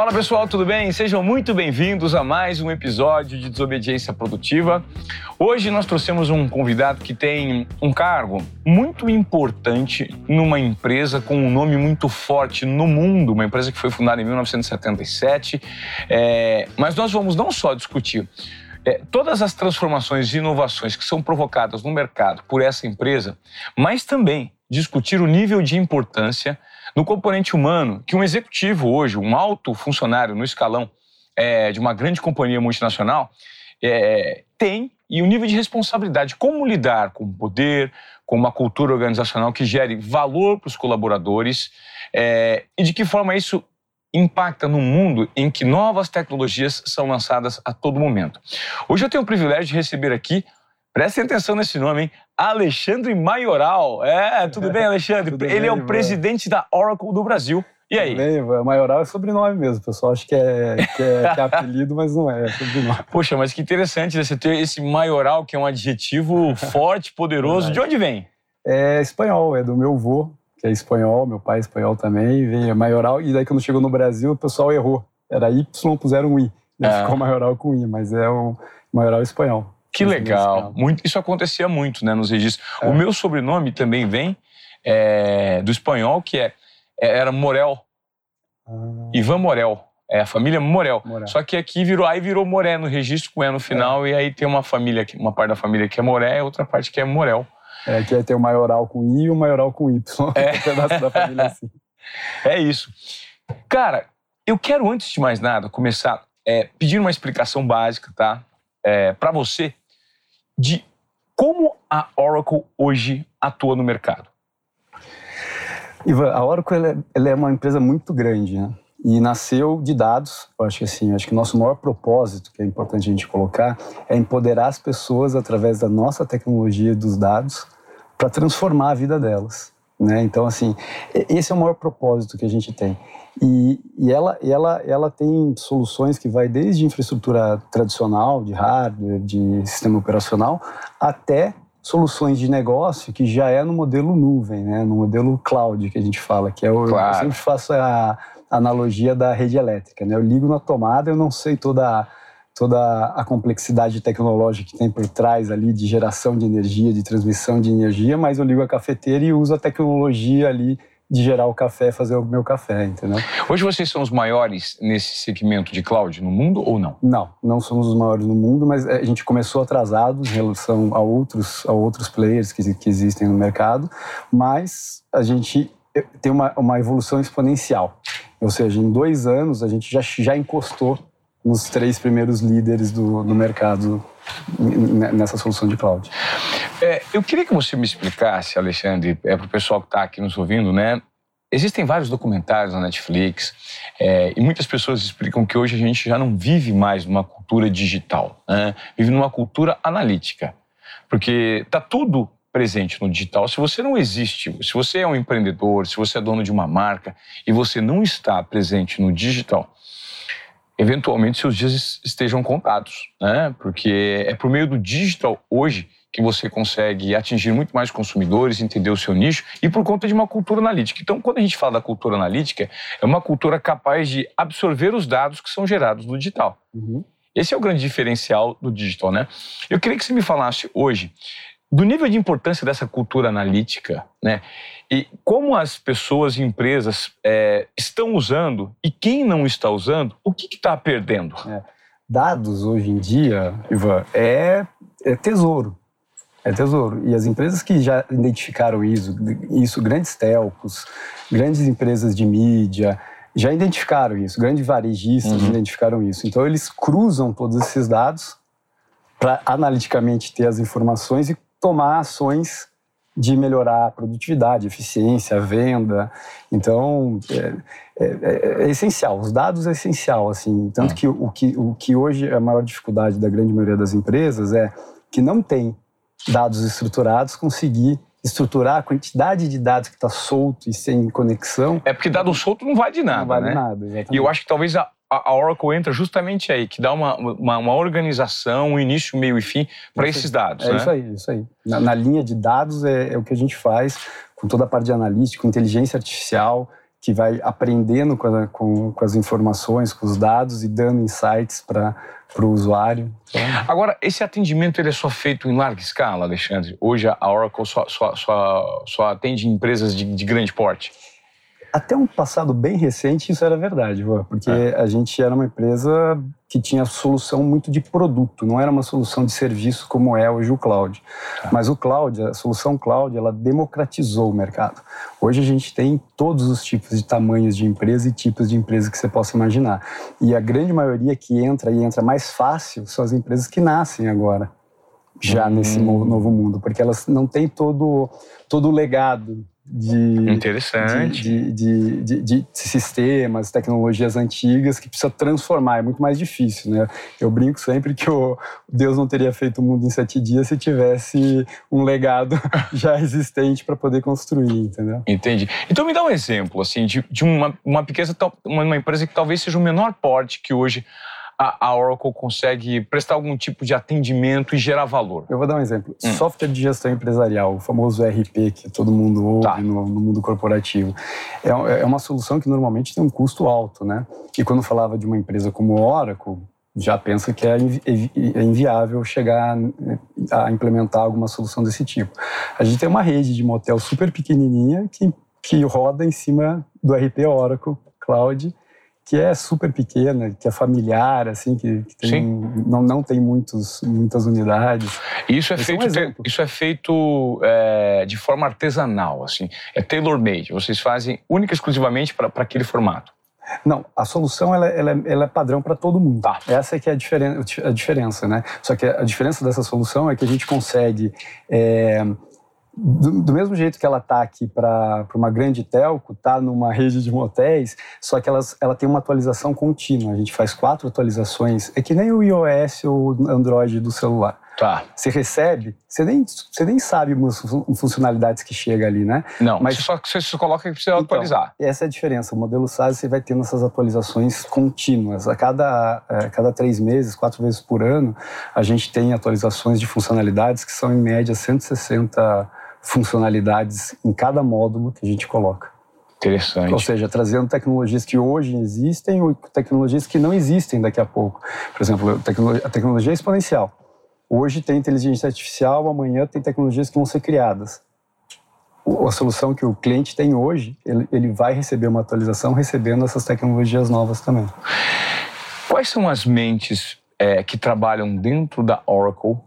Fala pessoal, tudo bem? Sejam muito bem-vindos a mais um episódio de Desobediência Produtiva. Hoje nós trouxemos um convidado que tem um cargo muito importante numa empresa com um nome muito forte no mundo, uma empresa que foi fundada em 1977. É, mas nós vamos não só discutir é, todas as transformações e inovações que são provocadas no mercado por essa empresa, mas também discutir o nível de importância no componente humano que um executivo hoje, um alto funcionário no escalão é, de uma grande companhia multinacional, é, tem e o nível de responsabilidade, como lidar com o poder, com uma cultura organizacional que gere valor para os colaboradores é, e de que forma isso impacta no mundo em que novas tecnologias são lançadas a todo momento. Hoje eu tenho o privilégio de receber aqui Prestem atenção nesse nome, hein? Alexandre Maioral. É, tudo bem, Alexandre? tudo Ele bem, é o presidente da Oracle do Brasil. E aí? Tudo bem, Maioral é sobrenome mesmo, o pessoal acha que é, que é, que é apelido, mas não é, é sobrenome. Poxa, mas que interessante né? você ter esse Maioral, que é um adjetivo forte, poderoso. De onde vem? É espanhol, é do meu avô, que é espanhol, meu pai é espanhol também, veio Maioral, e daí quando chegou no Brasil o pessoal errou. Era Y, puseram um I. É. Ficou Maioral com I, mas é o Maioral espanhol. Que legal. Muito, isso acontecia muito né, nos registros. É. O meu sobrenome também vem é, do espanhol, que é, é era Morel. Ah. Ivan Morel. É a família Morel. Morel. Só que aqui virou, aí virou Moré no registro com E no final, é. e aí tem uma família, uma parte da família que é Moré e outra parte que é Morel. É, que tem o maioral com I e o maioral com Y. É. um pedaço da família assim. É isso. Cara, eu quero, antes de mais nada, começar é, pedindo uma explicação básica, tá? É, para você, de como a Oracle hoje atua no mercado. Ivan, a Oracle ela é, ela é uma empresa muito grande, né? E nasceu de dados. Eu acho que assim, acho que o nosso maior propósito, que é importante a gente colocar, é empoderar as pessoas através da nossa tecnologia dos dados para transformar a vida delas. Né? Então, assim, esse é o maior propósito que a gente tem. E, e ela, ela, ela tem soluções que vai desde infraestrutura tradicional, de hardware, de sistema operacional, até soluções de negócio que já é no modelo nuvem, né? no modelo cloud que a gente fala, que é o, claro. eu sempre faço a analogia da rede elétrica. Né? Eu ligo na tomada, eu não sei toda toda a complexidade tecnológica que tem por trás ali de geração de energia, de transmissão de energia, mas eu ligo a cafeteira e uso a tecnologia ali de gerar o café, fazer o meu café, entendeu? Hoje vocês são os maiores nesse segmento de cloud no mundo ou não? Não, não somos os maiores no mundo, mas a gente começou atrasado em relação a outros, a outros players que, que existem no mercado, mas a gente tem uma, uma evolução exponencial. Ou seja, em dois anos a gente já, já encostou nos três primeiros líderes do, do mercado nessa solução de cloud. É, eu queria que você me explicasse, Alexandre, é, para o pessoal que está aqui nos ouvindo, né? Existem vários documentários na Netflix é, e muitas pessoas explicam que hoje a gente já não vive mais numa cultura digital, né? vive numa cultura analítica, porque está tudo presente no digital. Se você não existe, se você é um empreendedor, se você é dono de uma marca e você não está presente no digital, eventualmente seus dias estejam contados, né? Porque é por meio do digital hoje que você consegue atingir muito mais consumidores, entender o seu nicho e por conta de uma cultura analítica. Então, quando a gente fala da cultura analítica, é uma cultura capaz de absorver os dados que são gerados no digital. Uhum. Esse é o grande diferencial do digital, né? Eu queria que você me falasse hoje do nível de importância dessa cultura analítica, né? E como as pessoas e empresas é, estão usando e quem não está usando, o que está perdendo? É. Dados hoje em dia, Ivan, é, é tesouro. É tesouro. E as empresas que já identificaram isso, isso, grandes telcos, grandes empresas de mídia, já identificaram isso, grandes varejistas uhum. identificaram isso. Então, eles cruzam todos esses dados para analiticamente ter as informações e tomar ações de melhorar a produtividade, eficiência, a venda. Então, é, é, é, é essencial. Os dados é essencial, assim. Tanto hum. que o, que o que hoje é a maior dificuldade da grande maioria das empresas é que não tem dados estruturados conseguir estruturar a quantidade de dados que está solto e sem conexão. É porque dado solto não vai de nada, não vai né? de nada, exatamente. E eu acho que talvez a, a Oracle entra justamente aí, que dá uma, uma, uma organização, um início, meio e fim para esses dados. É né? isso aí, isso aí. Na, na linha de dados é, é, o que a gente faz com toda a parte de analítica, inteligência artificial, que vai aprendendo com, a, com, com as informações, com os dados e dando insights para para o usuário. Agora, esse atendimento ele é só feito em larga escala, Alexandre? Hoje a Oracle só, só, só, só atende empresas de, de grande porte? Até um passado bem recente isso era verdade, porque é. a gente era uma empresa que tinha solução muito de produto, não era uma solução de serviço como é hoje o cloud. É. Mas o cloud, a solução cloud, ela democratizou o mercado. Hoje a gente tem todos os tipos de tamanhos de empresa e tipos de empresa que você possa imaginar. E a grande maioria que entra e entra mais fácil são as empresas que nascem agora já hum. nesse novo mundo, porque elas não têm todo todo o legado de, Interessante. De, de, de, de, sistemas, tecnologias antigas que precisa transformar. É muito mais difícil, né? Eu brinco sempre que o Deus não teria feito o mundo em sete dias se tivesse um legado já existente para poder construir, entendeu? Entendi. Então me dá um exemplo assim de, de uma, uma pequena uma empresa que talvez seja o menor porte que hoje a, Oracle consegue prestar algum tipo de atendimento e gerar valor? Eu vou dar um exemplo. Hum. Software de gestão empresarial, o famoso RP que todo mundo ouve tá. no, no, mundo corporativo, é, é uma solução que normalmente tem um custo alto, né? E quando falava de uma empresa como Oracle, já pensa que é, é inviável chegar a implementar alguma solução desse tipo. A gente tem uma rede de motel super pequenininha que, que roda em cima do RP Oracle Cloud que é super pequena, que é familiar, assim, que, que tem, não, não tem muitos, muitas unidades. Isso é Esse feito, é um isso é feito é, de forma artesanal, assim, é tailor-made. Vocês fazem única e exclusivamente para aquele formato. Não, a solução ela, ela, ela é padrão para todo mundo. Tá. Essa é que é a, diferen a diferença, né? Só que a diferença dessa solução é que a gente consegue é, do, do, mesmo jeito que ela está aqui para uma grande telco, está numa rede de motéis, só que elas, ela tem uma atualização contínua. A gente faz quatro atualizações. É que nem o iOS ou o Android do celular. Tá. Você recebe, você nem, você nem sabe as funcionalidades que chega ali, né? Não, mas só que você coloca que precisa então, atualizar. Essa é a diferença. O modelo SaaS você vai tendo essas atualizações contínuas. A cada, a cada três meses, quatro vezes por ano, a gente tem atualizações de funcionalidades que são em média 160 funcionalidades em cada módulo que a gente coloca. Interessante. Ou seja, trazendo tecnologias que hoje existem ou tecnologias que não existem daqui a pouco. Por exemplo, a tecnologia exponencial. Hoje tem inteligência artificial, amanhã tem tecnologias que vão ser criadas. A solução que o cliente tem hoje, ele, ele vai receber uma atualização recebendo essas tecnologias novas também. Quais são as mentes é, que trabalham dentro da Oracle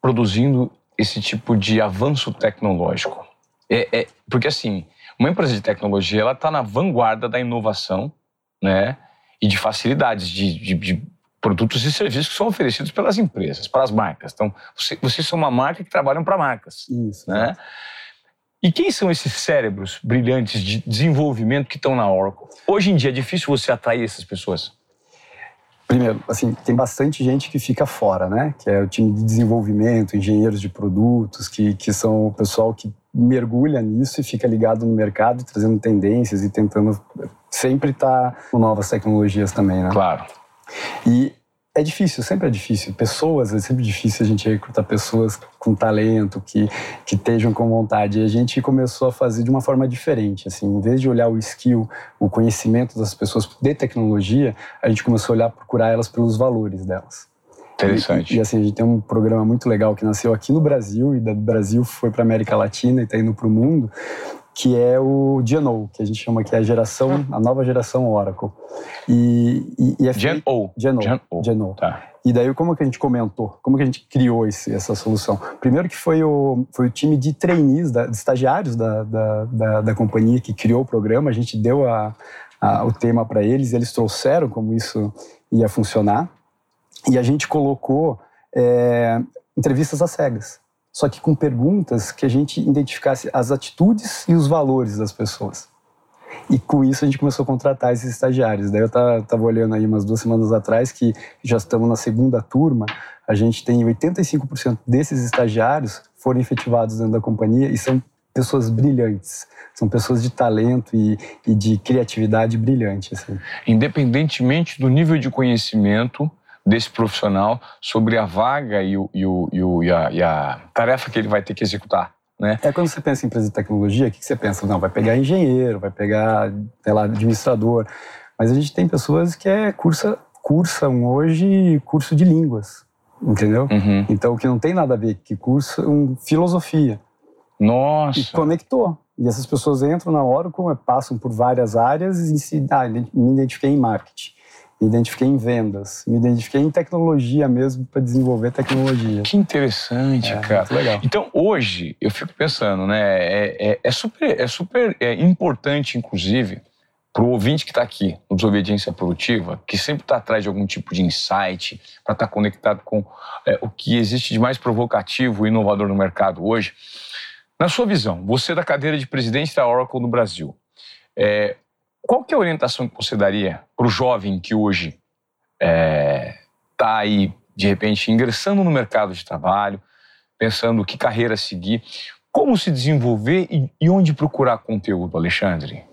produzindo esse tipo de avanço tecnológico? É, é porque assim, uma empresa de tecnologia ela está na vanguarda da inovação, né, e de facilidades de, de, de, produtos e serviços que são oferecidos pelas empresas, para as marcas. Então, você, vocês são uma marca que trabalham para marcas, Isso, né? E quem são esses cérebros brilhantes de desenvolvimento que estão na Oracle? Hoje em dia é difícil você atrair essas pessoas. Primeiro, assim, tem bastante gente que fica fora, né? Que é o time de desenvolvimento, engenheiros de produtos, que, que são o pessoal que mergulha nisso e fica ligado no mercado, trazendo tendências e tentando sempre estar tá com novas tecnologias também, né? Claro. E é difícil, sempre é difícil. Pessoas, é sempre difícil a gente recrutar pessoas com talento, que, que estejam com vontade. E a gente começou a fazer de uma forma diferente. Assim, em vez de olhar o skill, o conhecimento das pessoas de tecnologia, a gente começou a olhar, procurar elas pelos valores delas. Interessante. E, e, assim, a gente tem um programa muito legal que nasceu aqui no Brasil e do Brasil foi para América Latina e está indo para o mundo, que é o Geno, que a gente chama que é a geração, a nova geração Oracle. E, e, e é Gen O. Tá. E daí como que a gente comentou? Como que a gente criou esse, essa solução? Primeiro que foi o, foi o time de trainees, da, de estagiários da, da, da, da, companhia que criou o programa. A gente deu a, a, o tema para eles, eles trouxeram como isso ia funcionar. E a gente colocou é, entrevistas às cegas só que com perguntas que a gente identificasse as atitudes e os valores das pessoas. E com isso a gente começou a contratar esses estagiários. Daí eu estava olhando aí umas duas semanas atrás que já estamos na segunda turma, a gente tem 85% desses estagiários foram efetivados dentro da companhia e são pessoas brilhantes. São pessoas de talento e, e de criatividade brilhante. Assim. Independentemente do nível de conhecimento, desse profissional sobre a vaga e, o, e, o, e, o, e, a, e a tarefa que ele vai ter que executar. né? É quando você pensa em empresa de tecnologia, o que você pensa? Não, vai pegar engenheiro, vai pegar, sei lá, administrador. Mas a gente tem pessoas que é cursa, cursam hoje curso de línguas, entendeu? Uhum. Então, que não tem nada a ver, que cursam filosofia. Nossa! E conectou. E essas pessoas entram na Oracle, passam por várias áreas e se, ah, me identifiquei em marketing me identifiquei em vendas, me identifiquei em tecnologia mesmo para desenvolver tecnologia. Que interessante, é, cara. Muito legal. Então hoje eu fico pensando, né? É, é, é super, é super é importante, inclusive, para o ouvinte que está aqui no Desobediência Produtiva, que sempre está atrás de algum tipo de insight, para estar tá conectado com é, o que existe de mais provocativo e inovador no mercado hoje. Na sua visão, você da cadeira de presidente da Oracle no Brasil, é, qual que é a orientação que você daria para o jovem que hoje está é, tá aí, de repente, ingressando no mercado de trabalho, pensando que carreira seguir, como se desenvolver e, e onde procurar conteúdo, Alexandre?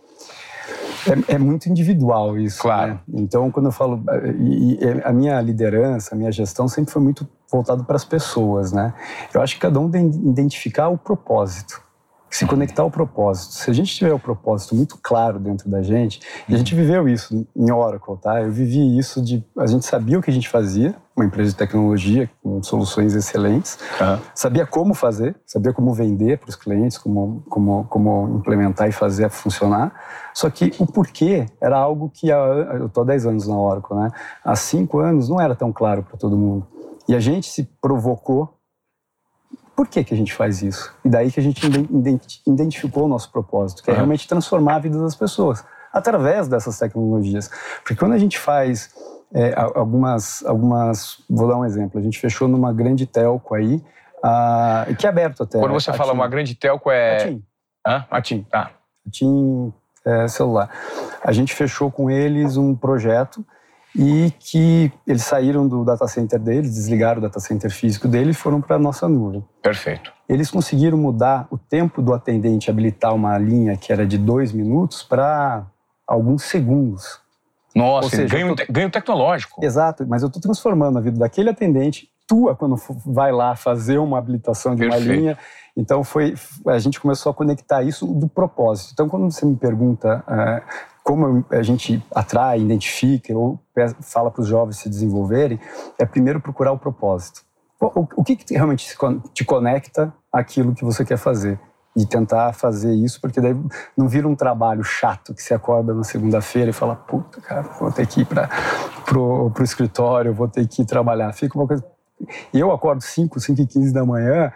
É, é, muito individual isso. Claro. Né? Então, quando eu falo. E, e a minha liderança, a minha gestão sempre foi muito voltado para as pessoas, né? Eu acho que cada um tem que identificar o propósito se conectar ao propósito. Se a gente tiver o propósito muito claro dentro da gente, e a gente viveu isso em Oracle, tá? Eu vivi isso de a gente sabia o que a gente fazia, uma empresa de tecnologia com soluções excelentes, uhum. sabia como fazer, sabia como vender para os clientes, como, como, como implementar e fazer funcionar. Só que o porquê era algo que eu estou há 10 anos na Oracle, né? Há 5 anos não era tão claro para todo mundo. E a gente se provocou por que, que a gente faz isso? E daí que a gente identificou o nosso propósito, que é realmente transformar a vida das pessoas através dessas tecnologias. Porque quando a gente faz é, algumas, algumas, vou dar um exemplo, a gente fechou numa grande telco aí, uh, que é aberto até. Quando você fala TIM. uma grande telco é... A TIM. Hã? A TIM, tá. A TIM é, celular. A gente fechou com eles um projeto e que eles saíram do data center deles, desligaram o data center físico deles e foram para a nossa nuvem. Perfeito. Eles conseguiram mudar o tempo do atendente habilitar uma linha que era de dois minutos para alguns segundos. Nossa, seja, ganho, tô... ganho tecnológico. Exato, mas eu estou transformando a vida daquele atendente, tua, quando vai lá fazer uma habilitação de Perfeito. uma linha. Então foi, a gente começou a conectar isso do propósito. Então quando você me pergunta uh, como a gente atrai, identifica ou fala para os jovens se desenvolverem, é primeiro procurar o propósito. O, que, que realmente te conecta àquilo que você quer fazer? E tentar fazer isso, porque daí não vira um trabalho chato que você acorda na segunda-feira e fala: puta, cara, vou ter que ir para pro escritório, vou ter que ir trabalhar. Fica uma coisa. Eu acordo 5, 5 e 15 da manhã,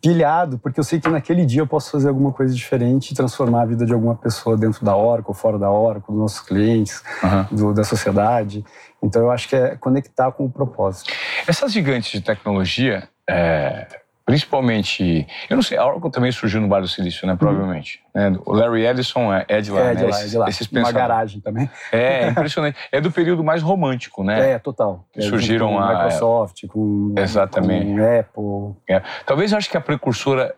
pilhado, porque eu sei que naquele dia eu posso fazer alguma coisa diferente e transformar a vida de alguma pessoa dentro da Oracle, fora da Oracle, dos nossos clientes, uhum. do, da sociedade. Então eu acho que é conectar com o propósito. Essas gigantes de tecnologia, é, Principalmente, eu não sei, a Oracle também surgiu no Vale do Silício, né? Provavelmente. Uhum. Né? O Larry Ellison é, é de lá, é de né? lá, é de lá. Esses Uma garagem também. É, é, impressionante. É do período mais romântico, né? É, total. É, surgiram com a Microsoft, com, Exatamente. com Apple. É. Talvez eu acho que a precursora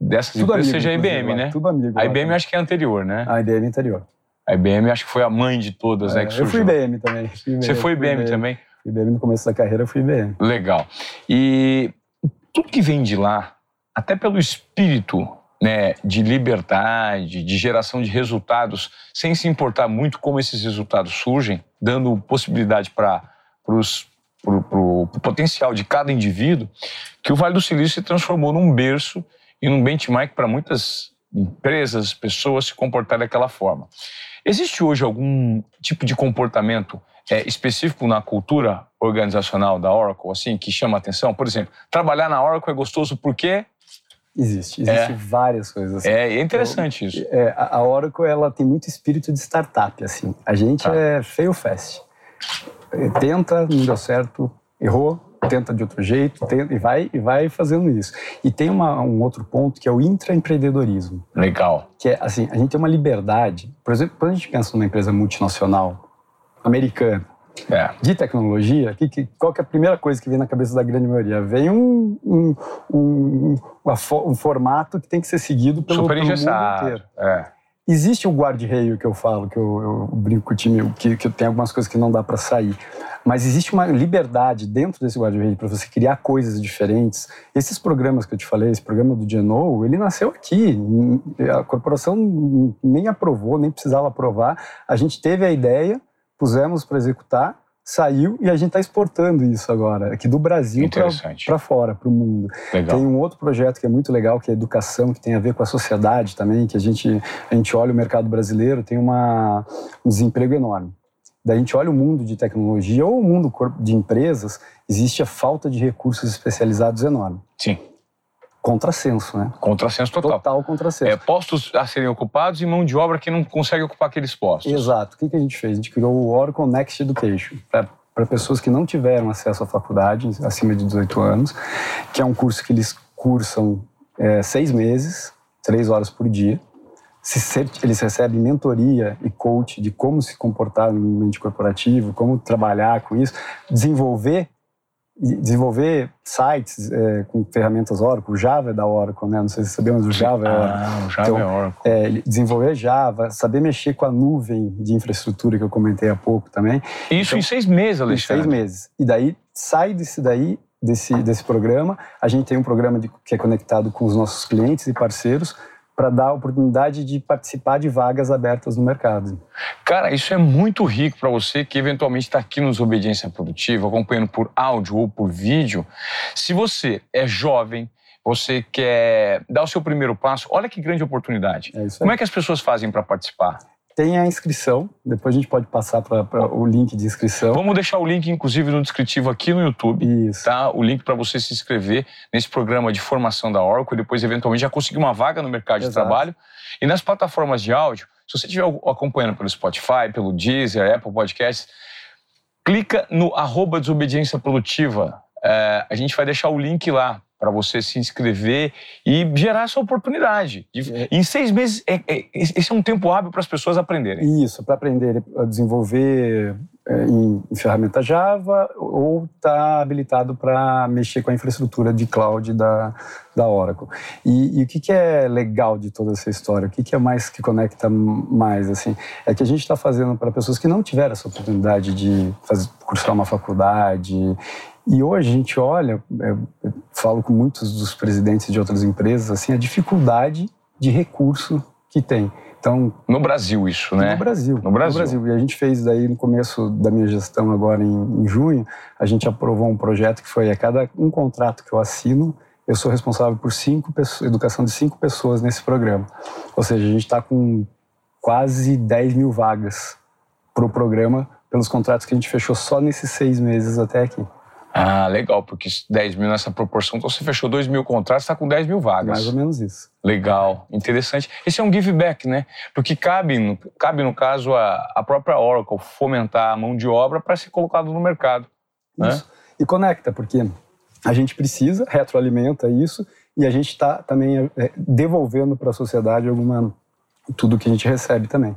dessas Tudo empresas amigo, seja a IBM, né? Tudo amigo. A IBM acho que é anterior, né? A IBM é anterior. A IBM acho que foi a mãe de todas, né? Que surgiu. Eu fui IBM também. Fui IBM, Você foi IBM, IBM também? IBM no começo da carreira eu fui IBM. Legal. E tudo que vem de lá até pelo espírito né, de liberdade, de geração de resultados, sem se importar muito como esses resultados surgem, dando possibilidade para o potencial de cada indivíduo, que o Vale do Silício se transformou num berço e num benchmark para muitas empresas, pessoas se comportarem daquela forma. Existe hoje algum tipo de comportamento é, específico na cultura organizacional da Oracle, assim, que chama a atenção? Por exemplo, trabalhar na Oracle é gostoso porque Existe, existe é. várias coisas. Assim. É, é interessante isso. É, a Oracle ela tem muito espírito de startup, assim. A gente tá. é feio fast. É, tenta, não deu certo, errou, tenta de outro jeito, tenta, e vai e vai fazendo isso. E tem uma, um outro ponto que é o intraempreendedorismo. Legal. Que é assim, a gente tem uma liberdade. Por exemplo, quando a gente pensa numa empresa multinacional americana, é. de tecnologia, que, que, qual que é a primeira coisa que vem na cabeça da grande maioria? Vem um, um, um, um formato que tem que ser seguido pelo, pelo mundo inteiro. É. existe o guarda-reio que eu falo, que eu, eu, brinco com o time, que, que tem algumas coisas que não dá para sair. Mas existe uma liberdade dentro desse guarda-reio para você criar coisas diferentes. Esses programas que eu te falei, esse programa do Geno, ele nasceu aqui. A corporação nem aprovou, nem precisava aprovar. A gente teve a ideia, pusemos para executar saiu e a gente está exportando isso agora, aqui do Brasil para fora, para o mundo. Legal. Tem um outro projeto que é muito legal, que é educação, que tem a ver com a sociedade também, que a gente, a gente olha o mercado brasileiro, tem uma, um desemprego enorme. Daí a gente olha o mundo de tecnologia ou o mundo de empresas, existe a falta de recursos especializados enorme. Sim contrassenso, né? Contrassenso total. Total contrassenso. É, postos a serem ocupados e mão de obra que não consegue ocupar aqueles postos. Exato. O que, que a gente fez? A gente criou o Oracle Next Education para pessoas que não tiveram acesso à faculdade, acima de 18 anos, que é um curso que eles cursam é, seis meses, três horas por dia. Eles recebem mentoria e coach de como se comportar no ambiente corporativo, como trabalhar com isso, desenvolver desenvolver sites é, com ferramentas Oracle, o Java é da Oracle, né? Não sei se você sabia, mas o Java é Oracle. Ah, o Java então, é Oracle. É, desenvolver Java, saber mexer com a nuvem de infraestrutura que eu comentei há pouco também. Isso então, em seis meses, Alexandre. Em seis meses. E daí, sai desse daí, desse, desse programa, a gente tem um programa de, que é conectado com os nossos clientes e parceiros, para dar a oportunidade de participar de vagas abertas no mercado. Cara, isso é muito rico para você que eventualmente está aqui nos Obediência Produtiva, acompanhando por áudio ou por vídeo. Se você é jovem, você quer dar o seu primeiro passo, olha que grande oportunidade. É Como é que as pessoas fazem para participar? Tem a inscrição, depois a gente pode passar para o link de inscrição. Vamos deixar o link, inclusive, no descritivo aqui no YouTube. Isso. Tá? O link para você se inscrever nesse programa de formação da Oracle, depois, eventualmente, já conseguir uma vaga no mercado Exato. de trabalho. E nas plataformas de áudio, se você estiver acompanhando pelo Spotify, pelo Deezer, Apple Podcasts, clica no arroba desobediência produtiva. É, a gente vai deixar o link lá para você se inscrever e gerar essa oportunidade. É. Em seis meses, é, é, esse é um tempo hábil para as pessoas aprenderem. Isso, para aprender a desenvolver é, em, em, ferramenta Java ou está habilitado para mexer com a infraestrutura de cloud da, da Oracle. E, e o que, que, é legal de toda essa história? O que, que é mais que conecta mais? assim É que a gente está fazendo para pessoas que não tiveram essa oportunidade de fazer, cursar uma faculdade e hoje a gente olha, é, eu falo com muitos dos presidentes de outras empresas, assim, a dificuldade de recurso que tem. Então, no Brasil isso, né? No Brasil. No Brasil. No Brasil. E a gente fez daí no começo da minha gestão agora em, em junho, a gente aprovou um projeto que foi a cada um contrato que eu assino, eu sou responsável por cinco pessoas, educação de cinco pessoas nesse programa. Ou seja, a gente está com quase 10 mil vagas para o programa pelos contratos que a gente fechou só nesses seis meses até aqui. Ah, legal, porque 10 mil nessa proporção, então você fechou 2 mil contratos, está com 10 mil vagas. Mais ou menos isso. Legal, interessante. Esse é um give back, né? Porque cabe, no, cabe no caso, a, a própria Oracle fomentar a mão de obra para ser colocado no mercado. Né? Isso. Né? E conecta, porque a gente precisa, retroalimenta isso, e a gente está também é, devolvendo para a sociedade alguma tudo que a gente recebe também.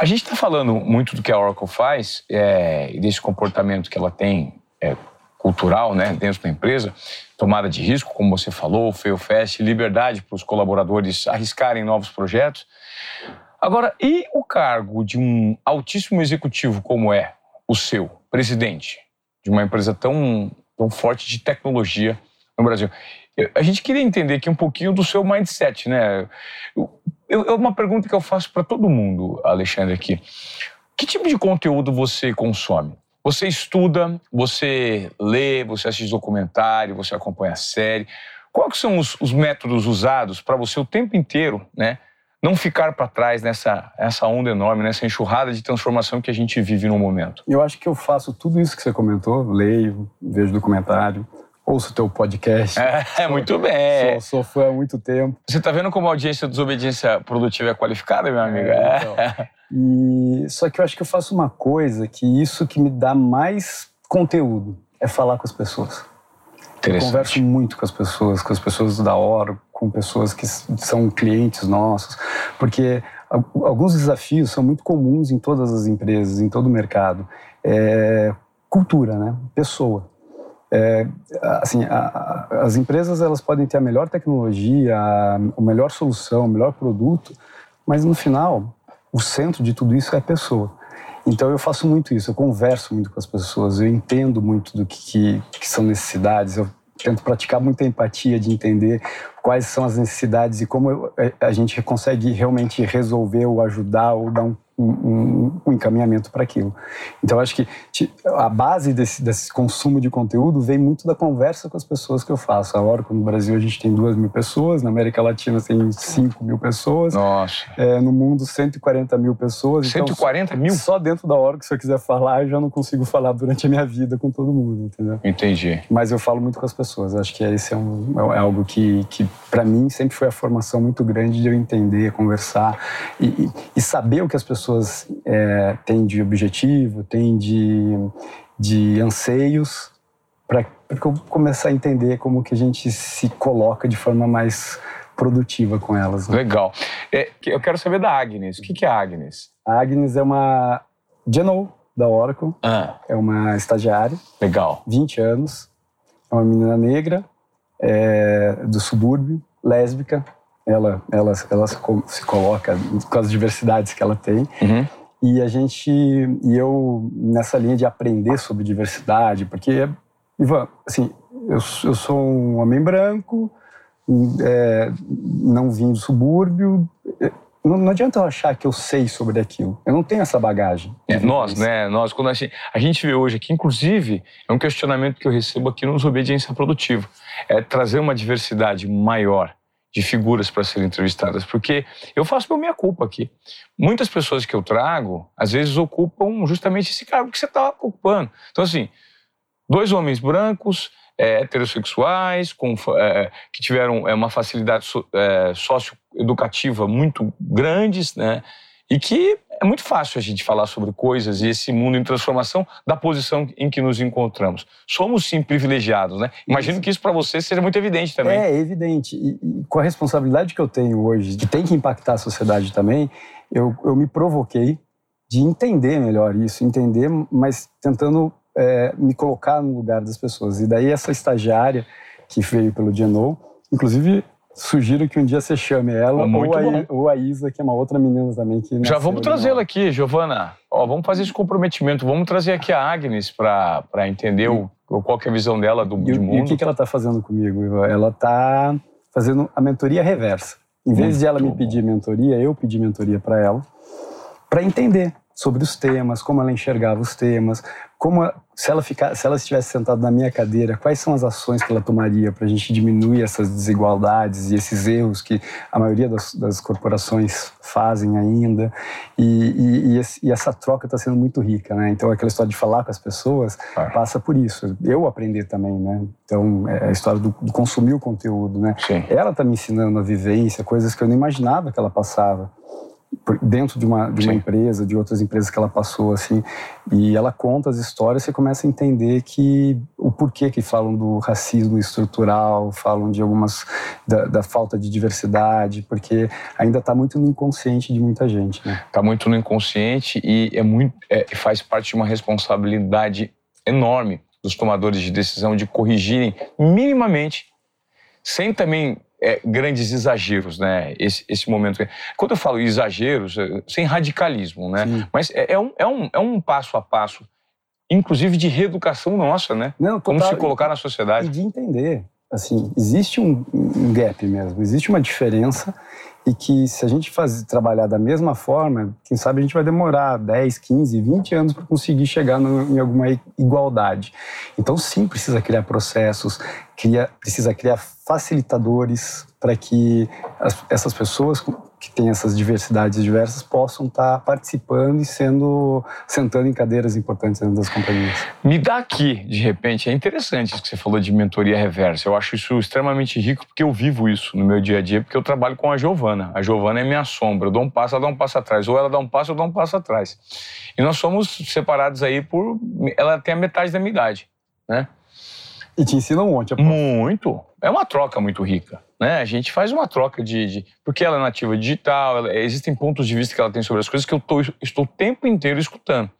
A gente está falando muito do que a Oracle faz é, e desse comportamento que ela tem é, cultural né, dentro da empresa, tomada de risco, como você falou, Fail Fast, liberdade para os colaboradores arriscarem novos projetos. Agora, e o cargo de um altíssimo executivo como é o seu, presidente de uma empresa tão, tão forte de tecnologia no Brasil? A gente queria entender aqui um pouquinho do seu mindset, né? É uma pergunta que eu faço para todo mundo, Alexandre, aqui. Que tipo de conteúdo você consome? Você estuda, você lê, você assiste documentário, você acompanha a série. Quais são os, os métodos usados para você o tempo inteiro, né? Não ficar para trás nessa essa onda enorme, nessa enxurrada de transformação que a gente vive no momento. Eu acho que eu faço tudo isso que você comentou, leio, vejo documentário, ouço teu podcast. É, sou, muito bem. Sou, sou fã há muito tempo. Você está vendo como a audiência de desobediência produtiva é qualificada, meu amigo? É, então. E só que eu acho que eu faço uma coisa que isso que me dá mais conteúdo é falar com as pessoas. Eu converso muito com as pessoas, com as pessoas da hora, com pessoas que são clientes nossos, porque alguns desafios são muito comuns em todas as empresas, em todo o mercado. É cultura, né? Pessoa. É, assim, a, a, as empresas elas podem ter a melhor tecnologia, a, a melhor solução, o melhor produto, Mas no final, o centro de tudo isso é a pessoa. Então eu faço muito isso, eu converso muito com as pessoas, eu entendo muito do que, que, que são necessidades, eu tento praticar muita empatia de entender quais são as necessidades e como a gente consegue realmente resolver ou ajudar ou dar um um, um, encaminhamento para aquilo. Então, acho que a base desse, desse, consumo de conteúdo vem muito da conversa com as pessoas que eu faço. A Oracle no Brasil a gente tem duas mil pessoas, na América Latina tem 5 mil pessoas. Nossa. É, no mundo, 140 mil pessoas. 140 então, mil? Só dentro da Oracle, se eu quiser falar, eu já não consigo falar durante a minha vida com todo mundo, entendeu? Entendi. Mas eu falo muito com as pessoas. Acho que esse é, um, é algo que, que para mim, sempre foi a formação muito grande de eu entender, conversar e, e, e saber o que as pessoas pessoas é, têm de objetivo, têm de, de anseios, para eu começar a entender como que a gente se coloca de forma mais produtiva com elas. Né? Legal. É, eu quero saber da Agnes. O que é a Agnes? A Agnes é uma Geno da Oracle. Ah. É uma estagiária. Legal. 20 anos. É uma menina negra, é, do subúrbio, lésbica, ela, ela, ela se coloca com as diversidades que ela tem. Uhum. E a gente, e eu nessa linha de aprender sobre diversidade, porque, Ivan, assim, eu, eu sou um homem branco, é, não vim do subúrbio, não, não, adianta eu achar que eu sei sobre aquilo. Eu não tenho essa bagagem. É, nós, né? Nós, quando a gente, a gente vê hoje aqui, inclusive, é um questionamento que eu recebo aqui no Obediência Produtiva. É trazer uma diversidade maior de figuras para serem entrevistadas, porque eu faço por minha culpa aqui. Muitas pessoas que eu trago, às vezes ocupam justamente esse cargo que você está ocupando. Então, assim, dois homens brancos, é, heterossexuais, com, é, que tiveram é, uma facilidade so, é, socioeducativa muito grandes, né? E que é muito fácil a gente falar sobre coisas e esse mundo em transformação da posição em que nos encontramos. Somos sim privilegiados, né? Imagino isso. que isso para você seja muito evidente também. É evidente. E, e, com a responsabilidade que eu tenho hoje, que tem que impactar a sociedade também, eu, eu me provoquei de entender melhor isso, entender, mas tentando é, me colocar no lugar das pessoas. E daí essa estagiária que veio pelo Genoa, inclusive Sugiro que um dia você chame ela ou a, ou a, Isa, que é uma outra menina também que Já vamos trazê-la aqui, Giovana. Ó, vamos fazer esse comprometimento. Vamos trazer aqui a Agnes para entender o, qual é a visão dela do e, de mundo. E o que, que ela está fazendo comigo? Ela está fazendo a mentoria reversa. Em vez Muito de ela me pedir mentoria, eu pedi mentoria para ela, para entender sobre os temas, como ela enxergava os temas, como se ela ficar, se ela estivesse sentada na minha cadeira, quais são as ações que ela tomaria para a gente diminuir essas desigualdades e esses erros que a maioria das, das corporações fazem ainda e, e, e, esse, e essa troca está sendo muito rica, né? Então aquela história de falar com as pessoas passa por isso. Eu aprender também, né? Então é a história do, do consumir o conteúdo, né? Sim. Ela está me ensinando a vivência, coisas que eu não imaginava que ela passava dentro de uma, de uma empresa, de outras empresas que ela passou, assim, e ela conta as histórias, você começa a entender que o porquê que falam do racismo estrutural, falam de algumas da, da falta de diversidade, porque ainda está muito no inconsciente de muita gente, né? Está muito no inconsciente e é muito é, faz parte de uma responsabilidade enorme dos tomadores de decisão de corrigirem minimamente, sem também é, grandes exageros, né? Esse, esse momento. Quando eu falo exageros, é, sem radicalismo, né? Sim. Mas é, é, um, é, um, é um passo a passo, inclusive de reeducação nossa, né? Não, Como se colocar na sociedade. E de entender. Assim, existe um, um gap mesmo, existe uma diferença e que se a gente faz, trabalhar da mesma forma, quem sabe a gente vai demorar 10, 15, 20 anos para conseguir chegar no, em alguma igualdade. Então, sim, precisa criar processos, cria, precisa criar facilitadores para que as, essas pessoas que têm essas diversidades diversas possam estar participando e sendo sentando em cadeiras importantes dentro das companhias. Me dá aqui, de repente, é interessante isso que você falou de mentoria reversa. Eu acho isso extremamente rico porque eu vivo isso no meu dia a dia, porque eu trabalho com a Giovana. A Giovana é minha sombra. Eu dou um passo, ela dá um passo atrás. Ou ela dá um passo, eu dou um passo atrás. E nós somos separados aí por. Ela tem a metade da minha idade, né? E te ensina um monte. Muito. É uma troca muito rica. Né? A gente faz uma troca de, de Porque ela é nativa digital, ela, existem pontos de vista que ela tem sobre as coisas que eu tô, estou o tempo inteiro escutando.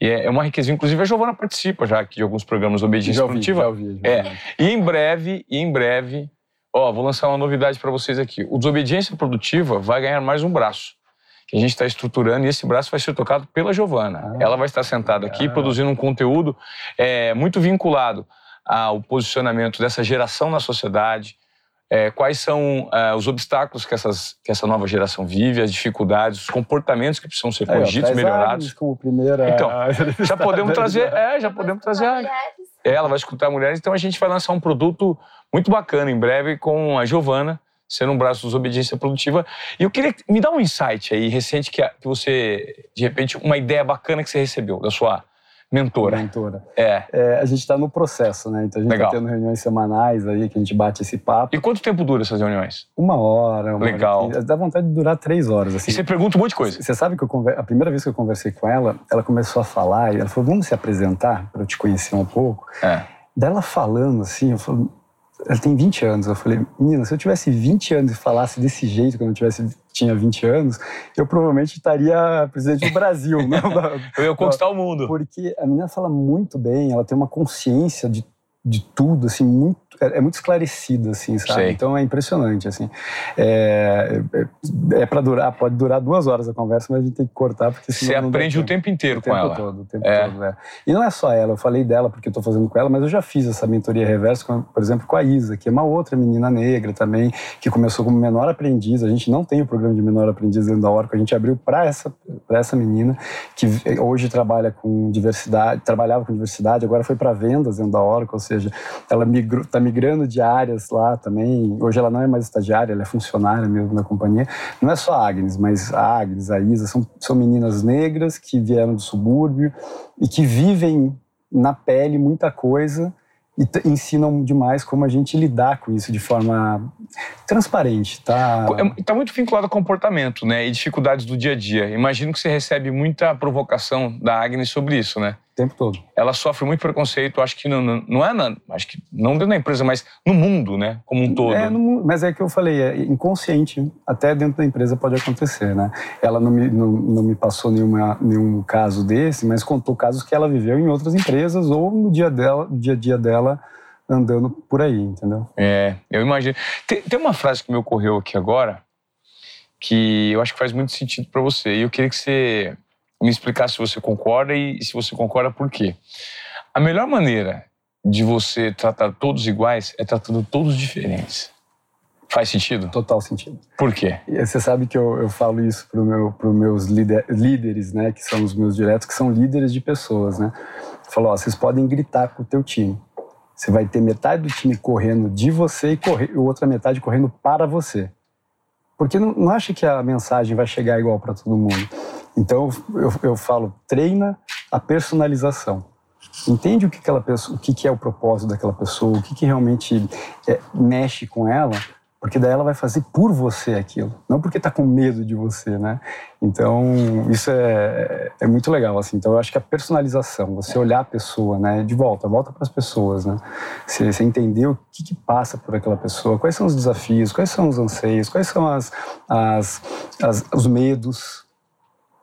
E é, é uma riqueza. Inclusive, a Giovana participa já aqui de alguns programas de obediência já produtiva. Já ouvi, já ouvi. É. E em breve, e em breve, ó, vou lançar uma novidade para vocês aqui. O Desobediência Produtiva vai ganhar mais um braço. que a gente está estruturando e esse braço vai ser tocado pela Giovana. Ah, Ela vai estar sentada aqui produzindo um conteúdo é, muito vinculado ao posicionamento dessa geração na sociedade, é, quais são é, os obstáculos que, essas, que essa nova geração vive, as dificuldades, os comportamentos que precisam ser corrigidos, melhorados. Como primeira... Então, já podemos trazer, é, já podemos trazer. A... Ela vai escutar mulheres, então a gente vai lançar um produto muito bacana em breve com a Giovana, sendo um braço de obediência produtiva. E eu queria me dar um insight aí recente que, que você, de repente, uma ideia bacana que você recebeu da sua mentora. Mentora. É. é a gente está no processo, né? Então a gente está tendo reuniões semanais aí que a gente bate esse papo. E quanto tempo dura essas reuniões? Uma hora. Uma Legal. Hora, dá vontade de durar três horas. Assim. E você pergunta um monte de coisa. Você sabe que eu conver... a primeira vez que eu conversei com ela, ela começou a falar e ela falou: vamos se apresentar para eu te conhecer um pouco. É. Dela falando assim, eu falei, ela tem 20 anos. Eu falei, menina, se eu tivesse 20 anos e falasse desse jeito quando eu tivesse, tinha 20 anos, eu provavelmente estaria presidente do Brasil. não, eu ia conquistar o mundo. Porque a menina fala muito bem, ela tem uma consciência de de tudo, assim, muito, é, é muito esclarecida, assim, sabe? Sei. Então é impressionante, assim. É, é, é para durar, pode durar duas horas a conversa, mas a gente tem que cortar porque Você aprende o tempo inteiro o com tempo ela. Todo, o tempo é. todo, é. E não é só ela, eu falei dela porque eu tô fazendo com ela, mas eu já fiz essa mentoria reversa, com, por exemplo, com a Isa, que é uma outra menina negra também, que começou como menor aprendiz. A gente não tem o programa de menor aprendiz dentro da Oracle, a gente abriu para essa, pra essa menina, que hoje trabalha com diversidade, trabalhava com diversidade, agora foi para vendas dentro da Oracle, ou seja, ela está migrando de áreas lá também. Hoje ela não é mais estagiária, ela é funcionária mesmo da companhia. Não é só a Agnes, mas a Agnes, a Isa, são, são meninas negras que vieram do subúrbio e que vivem na pele muita coisa e ensinam demais como a gente lidar com isso de forma transparente, tá? Está é, muito vinculado ao comportamento, né? E dificuldades do dia a dia. Imagino que você recebe muita provocação da Agnes sobre isso, né? O tempo todo. Ela sofre muito preconceito, acho que não, não é na, acho que não dentro da empresa, mas no mundo, né? Como um todo. É, no, mas é que eu falei, é inconsciente, até dentro da empresa pode acontecer, né? Ela não me, não, não me passou nenhuma, nenhum caso desse, mas contou casos que ela viveu em outras empresas ou no dia dela, no dia a dia dela andando por aí, entendeu? É, eu imagino. Tem, tem uma frase que me ocorreu aqui agora que eu acho que faz muito sentido para você. E eu queria que você me explicasse se você concorda e se você concorda por quê. A melhor maneira de você tratar todos iguais é tratando todos diferentes. Faz sentido? Total sentido. Por quê? Você sabe que eu, eu falo isso para meu, os meus líder, líderes, né, que são os meus diretos, que são líderes de pessoas, né? Falou, ó, vocês podem gritar com o teu time, você vai ter metade do time correndo de você e correr, outra metade correndo para você. Porque não, não acha que a mensagem vai chegar igual para todo mundo. Então eu, eu falo, treina a personalização. Entende o que, aquela pessoa, o que, que é o propósito daquela pessoa, o que, que realmente é, mexe com ela porque daí ela vai fazer por você aquilo, não porque está com medo de você, né? Então, isso é, é muito legal, assim. Então, eu acho que a personalização, você olhar a pessoa, né, de volta, volta para as pessoas, né? Você, você entender o que, que, passa por aquela pessoa, quais são os desafios, quais são os anseios, quais são as, as, as os medos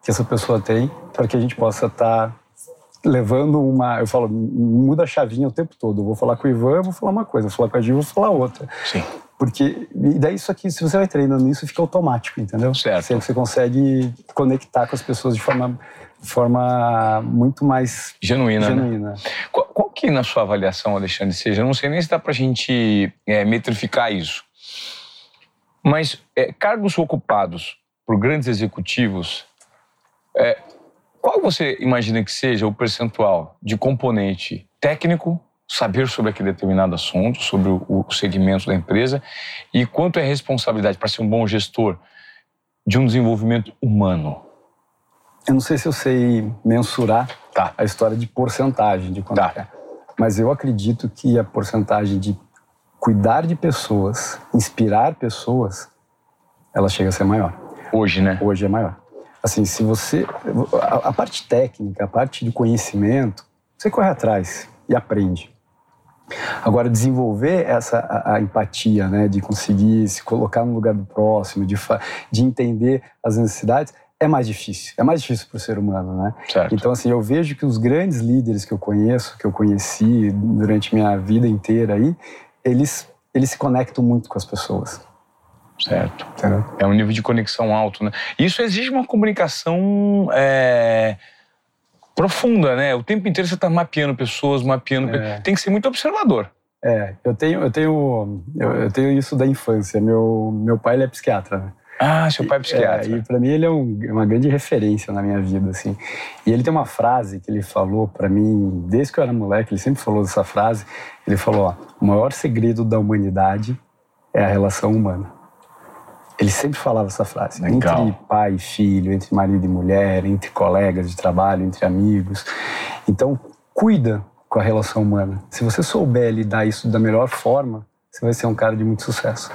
que essa pessoa tem, para que a gente possa estar tá levando uma. Eu falo, muda a chavinha o tempo todo. Eu vou falar com o Ivan, eu vou falar uma coisa, vou falar com a Gil, vou falar outra. Sim. Porque, e daí isso aqui, se você vai treinando isso, fica automático, entendeu? Certo. Você, você consegue conectar com as pessoas de forma, forma muito mais genuína. Né? genuína. Né? Qual, qual, que, na sua avaliação, Alexandre, seja, eu não sei nem se dá para a gente é, metrificar isso, mas é, cargos ocupados por grandes executivos, é, qual você imagina que seja o percentual de componente técnico saber sobre aquele determinado assunto, sobre o, segmento da empresa e quanto é responsabilidade para ser um bom gestor de um desenvolvimento humano? Eu não sei se eu sei mensurar tá. a história de porcentagem de quanto tá. é, mas eu acredito que a porcentagem de cuidar de pessoas, inspirar pessoas, ela chega a ser maior. Hoje, né? Hoje é maior. Assim, se você a, a parte técnica, a parte de conhecimento, você corre atrás e aprende. Agora, desenvolver essa a, a empatia, né, de conseguir se colocar no lugar do próximo, de, de entender as necessidades, é mais difícil. É mais difícil para o ser humano, né? Certo. Então, assim, eu vejo que os grandes líderes que eu conheço, que eu conheci durante minha vida inteira aí, eles, eles se conectam muito com as pessoas. Certo. Entendeu? É um nível de conexão alto, né? Isso exige uma comunicação é, profunda, né? O tempo inteiro você está mapeando pessoas, mapeando. É. Tem que ser muito observador. É, eu tenho, eu tenho, eu, eu tenho isso da infância. Meu, meu pai ele é psiquiatra. Né? Ah, seu pai é psiquiatra. É, e para mim ele é um, uma grande referência na minha vida, assim. E ele tem uma frase que ele falou para mim desde que eu era moleque. Ele sempre falou dessa frase. Ele falou: ó, o maior segredo da humanidade é a relação humana. Ele sempre falava essa frase. Legal. Entre pai e filho, entre marido e mulher, entre colegas de trabalho, entre amigos. Então, cuida com a relação humana. Se você souber lidar isso da melhor forma, você vai ser um cara de muito sucesso.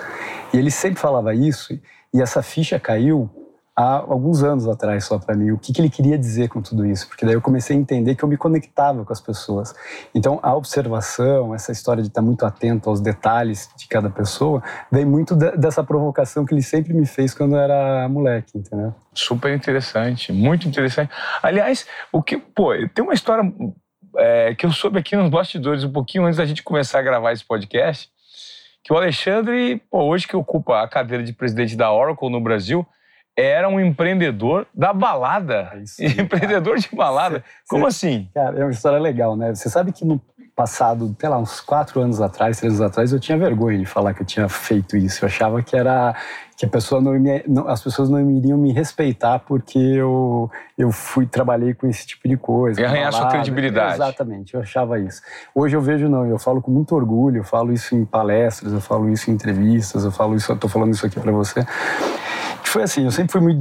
E ele sempre falava isso, e essa ficha caiu há alguns anos atrás só para mim, o que, que, ele queria dizer com tudo isso, porque daí eu comecei a entender que eu me conectava com as pessoas. Então, a observação, essa história de estar muito atento aos detalhes de cada pessoa, vem muito dessa provocação que ele sempre me fez quando eu era moleque, entendeu? Super interessante, muito interessante. Aliás, o que, pô, tem uma história é, que eu soube aqui nos bastidores um pouquinho antes da gente começar a gravar esse podcast, que o Alexandre, pô, hoje que ocupa a cadeira de presidente da Oracle no Brasil, era um empreendedor da balada. É isso, empreendedor cara. de balada. Cê, Como cê, assim? Cara, é uma história legal, né? Você sabe que no passado, sei lá, uns quatro anos atrás, três anos atrás, eu tinha vergonha de falar que eu tinha feito isso. Eu achava que era que a pessoa não, me, não as pessoas não iriam me respeitar porque eu eu fui trabalhei com esse tipo de coisa. E arranhar sua credibilidade. Exatamente, eu achava isso. Hoje eu vejo não, eu falo com muito orgulho, eu falo isso em palestras, eu falo isso em entrevistas, eu falo isso, eu tô falando isso aqui para você foi assim, eu sempre fui muito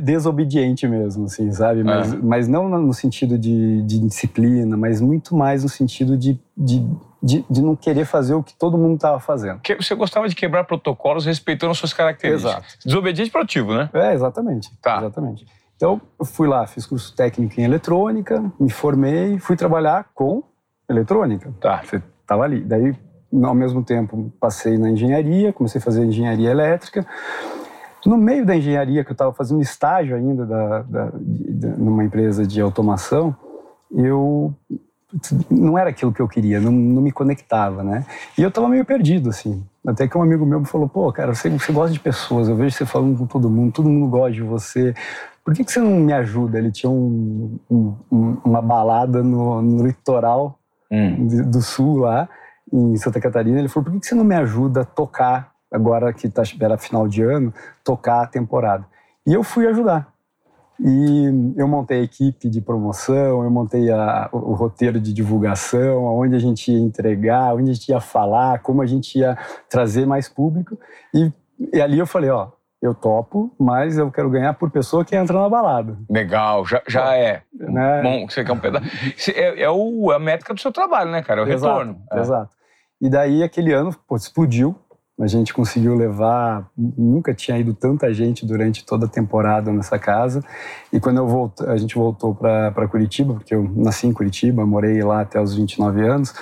desobediente mesmo, assim, sabe? Mas, é. mas não no sentido de, de, disciplina, mas muito mais no sentido de, de, de, de não querer fazer o que todo mundo estava fazendo. Que você gostava de quebrar protocolos respeitando suas características. Exato. Desobediente proativo, né? É, exatamente. Tá. Exatamente. Então, eu fui lá, fiz curso técnico em eletrônica, me formei, fui trabalhar com eletrônica. Tá. Você estava ali. Daí, ao mesmo tempo, passei na engenharia, comecei a fazer engenharia elétrica. No meio da engenharia, que eu estava fazendo estágio ainda da, da, de, numa empresa de automação, eu não era aquilo que eu queria, não, não me conectava, né? E eu estava meio perdido, assim. Até que um amigo meu me falou, pô, cara, você, você gosta de pessoas, eu vejo você falando com todo mundo, todo mundo gosta de você. Por que, que você não me ajuda? Ele tinha um, um, uma balada no, no litoral hum. do sul lá, em Santa Catarina. Ele falou, por que, que você não me ajuda a tocar agora que tá, era final de ano, tocar a temporada. E eu fui ajudar. E eu montei a equipe de promoção, eu montei a, o, o, roteiro de divulgação, onde a gente ia entregar, onde a gente ia falar, como a gente ia trazer mais público. E, e ali eu falei, ó, eu topo, mas eu quero ganhar por pessoa que entra na balada. Legal, já, já é. Né? Bom, você quer um pedaço. É, é o, a métrica do seu trabalho, né, cara? É o exato, retorno. É. Exato. E daí, aquele ano, pô, explodiu. A gente conseguiu levar, nunca tinha ido tanta gente durante toda a temporada nessa casa. E quando eu voltei, a gente voltou para Curitiba, porque eu nasci em Curitiba, morei lá até os 29 anos.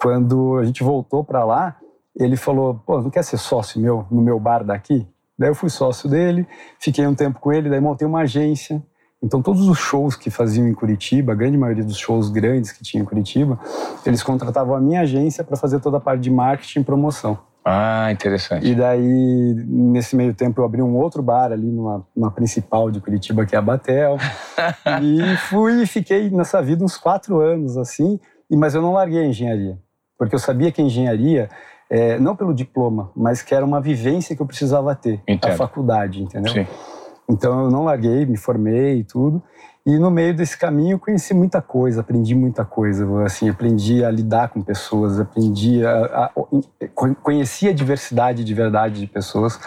Quando a gente voltou para lá, ele falou: "Pô, não quer ser sócio meu no meu bar daqui?" Daí eu fui sócio dele, fiquei um tempo com ele, daí montei uma agência. Então todos os shows que faziam em Curitiba, a grande maioria dos shows grandes que tinha em Curitiba, eles contratavam a minha agência para fazer toda a parte de marketing e promoção. Ah, interessante. E daí, nesse meio tempo, eu abri um outro bar ali numa, numa principal de Curitiba, que é a Batel. e fui e fiquei nessa vida uns quatro anos, assim, mas eu não larguei a engenharia. Porque eu sabia que a engenharia, é, não pelo diploma, mas que era uma vivência que eu precisava ter. Entendo. A faculdade, entendeu? Sim. Então eu não larguei, me formei e tudo. E no meio desse caminho conheci muita coisa, aprendi muita coisa, assim, aprendi a lidar com pessoas, aprendi a, a conheci a diversidade de verdade de pessoas,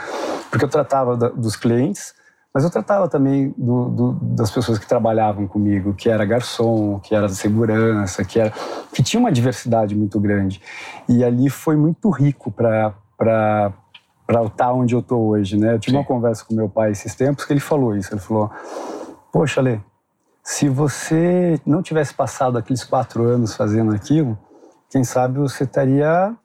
porque eu tratava da, dos clientes, mas eu tratava também do, do, das pessoas que trabalhavam comigo, que era garçom, que era segurança, que era que tinha uma diversidade muito grande. E ali foi muito rico para para para estar onde eu estou hoje, né? Eu tive Sim. uma conversa com meu pai esses tempos que ele falou isso. Ele falou: Poxa, Lê, se você não tivesse passado aqueles quatro anos fazendo aquilo, quem sabe você estaria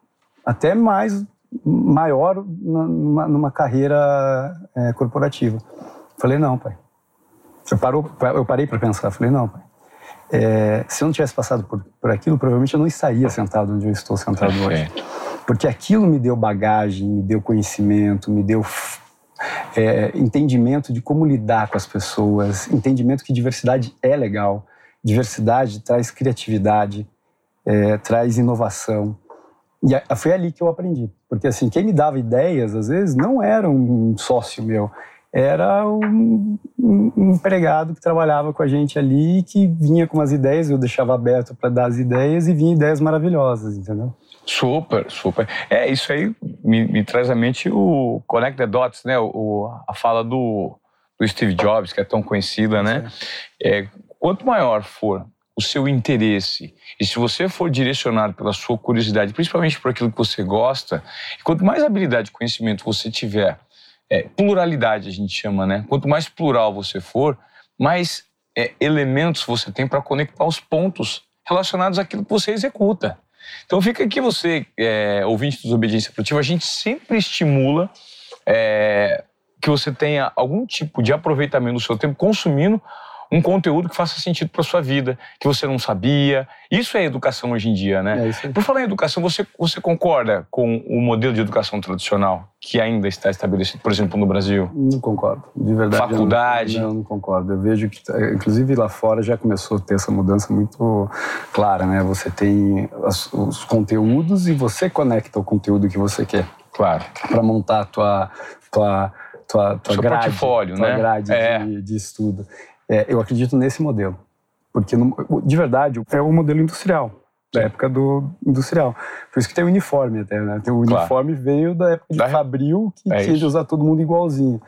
até mais maior numa, numa carreira é, corporativa. Falei, não, pai. Eu, parou, eu parei para pensar. Falei, não, pai. É, se eu não tivesse passado por, por aquilo, provavelmente eu não estaria sentado onde eu estou sentado hoje. Porque aquilo me deu bagagem, me deu conhecimento, me deu é, entendimento de como lidar com as pessoas, entendimento que diversidade é legal, diversidade traz criatividade, é, traz inovação. E foi ali que eu aprendi. Porque assim, quem me dava ideias, às vezes, não era um sócio meu, era um, um empregado que trabalhava com a gente ali, que vinha com umas ideias, eu deixava aberto para dar as ideias e vinha ideias maravilhosas, entendeu? Super, super. É, isso aí me, me traz à mente o Connect the Dots, né? O, a fala do, do Steve Jobs, que é tão conhecida, né? É, quanto maior for o seu interesse e se você for direcionado pela sua curiosidade, principalmente por aquilo que você gosta, quanto mais habilidade e conhecimento você tiver, é, pluralidade a gente chama, né? Quanto mais plural você for, mais é, elementos você tem para conectar os pontos relacionados àquilo que você executa. Então fica aqui você, é, ouvinte do Desobediência Produtiva, a gente sempre estimula é, que você tenha algum tipo de aproveitamento do seu tempo consumindo um conteúdo que faça sentido para sua vida, que você não sabia. Isso é educação hoje em dia, né? É Por falar em educação, você, você concorda com o modelo de educação tradicional que ainda está estabelecido, por exemplo, no Brasil? Não concordo, de verdade. Faculdade? Não, não, não concordo. Eu vejo que, inclusive lá fora já começou a ter essa mudança muito clara, né? Você tem os conteúdos e você conecta o conteúdo que você quer. Claro. Para montar a tua, tua tua, tua Seu grade, portfólio, tua né? grade é. de, de, estudo. É, eu acredito nesse modelo. Porque, no, de verdade, é o modelo industrial, da época do industrial. Por isso que tem o uniforme até, né? Tem o claro. uniforme veio da época de da... Fabril, que é tinha de usar todo mundo igualzinho.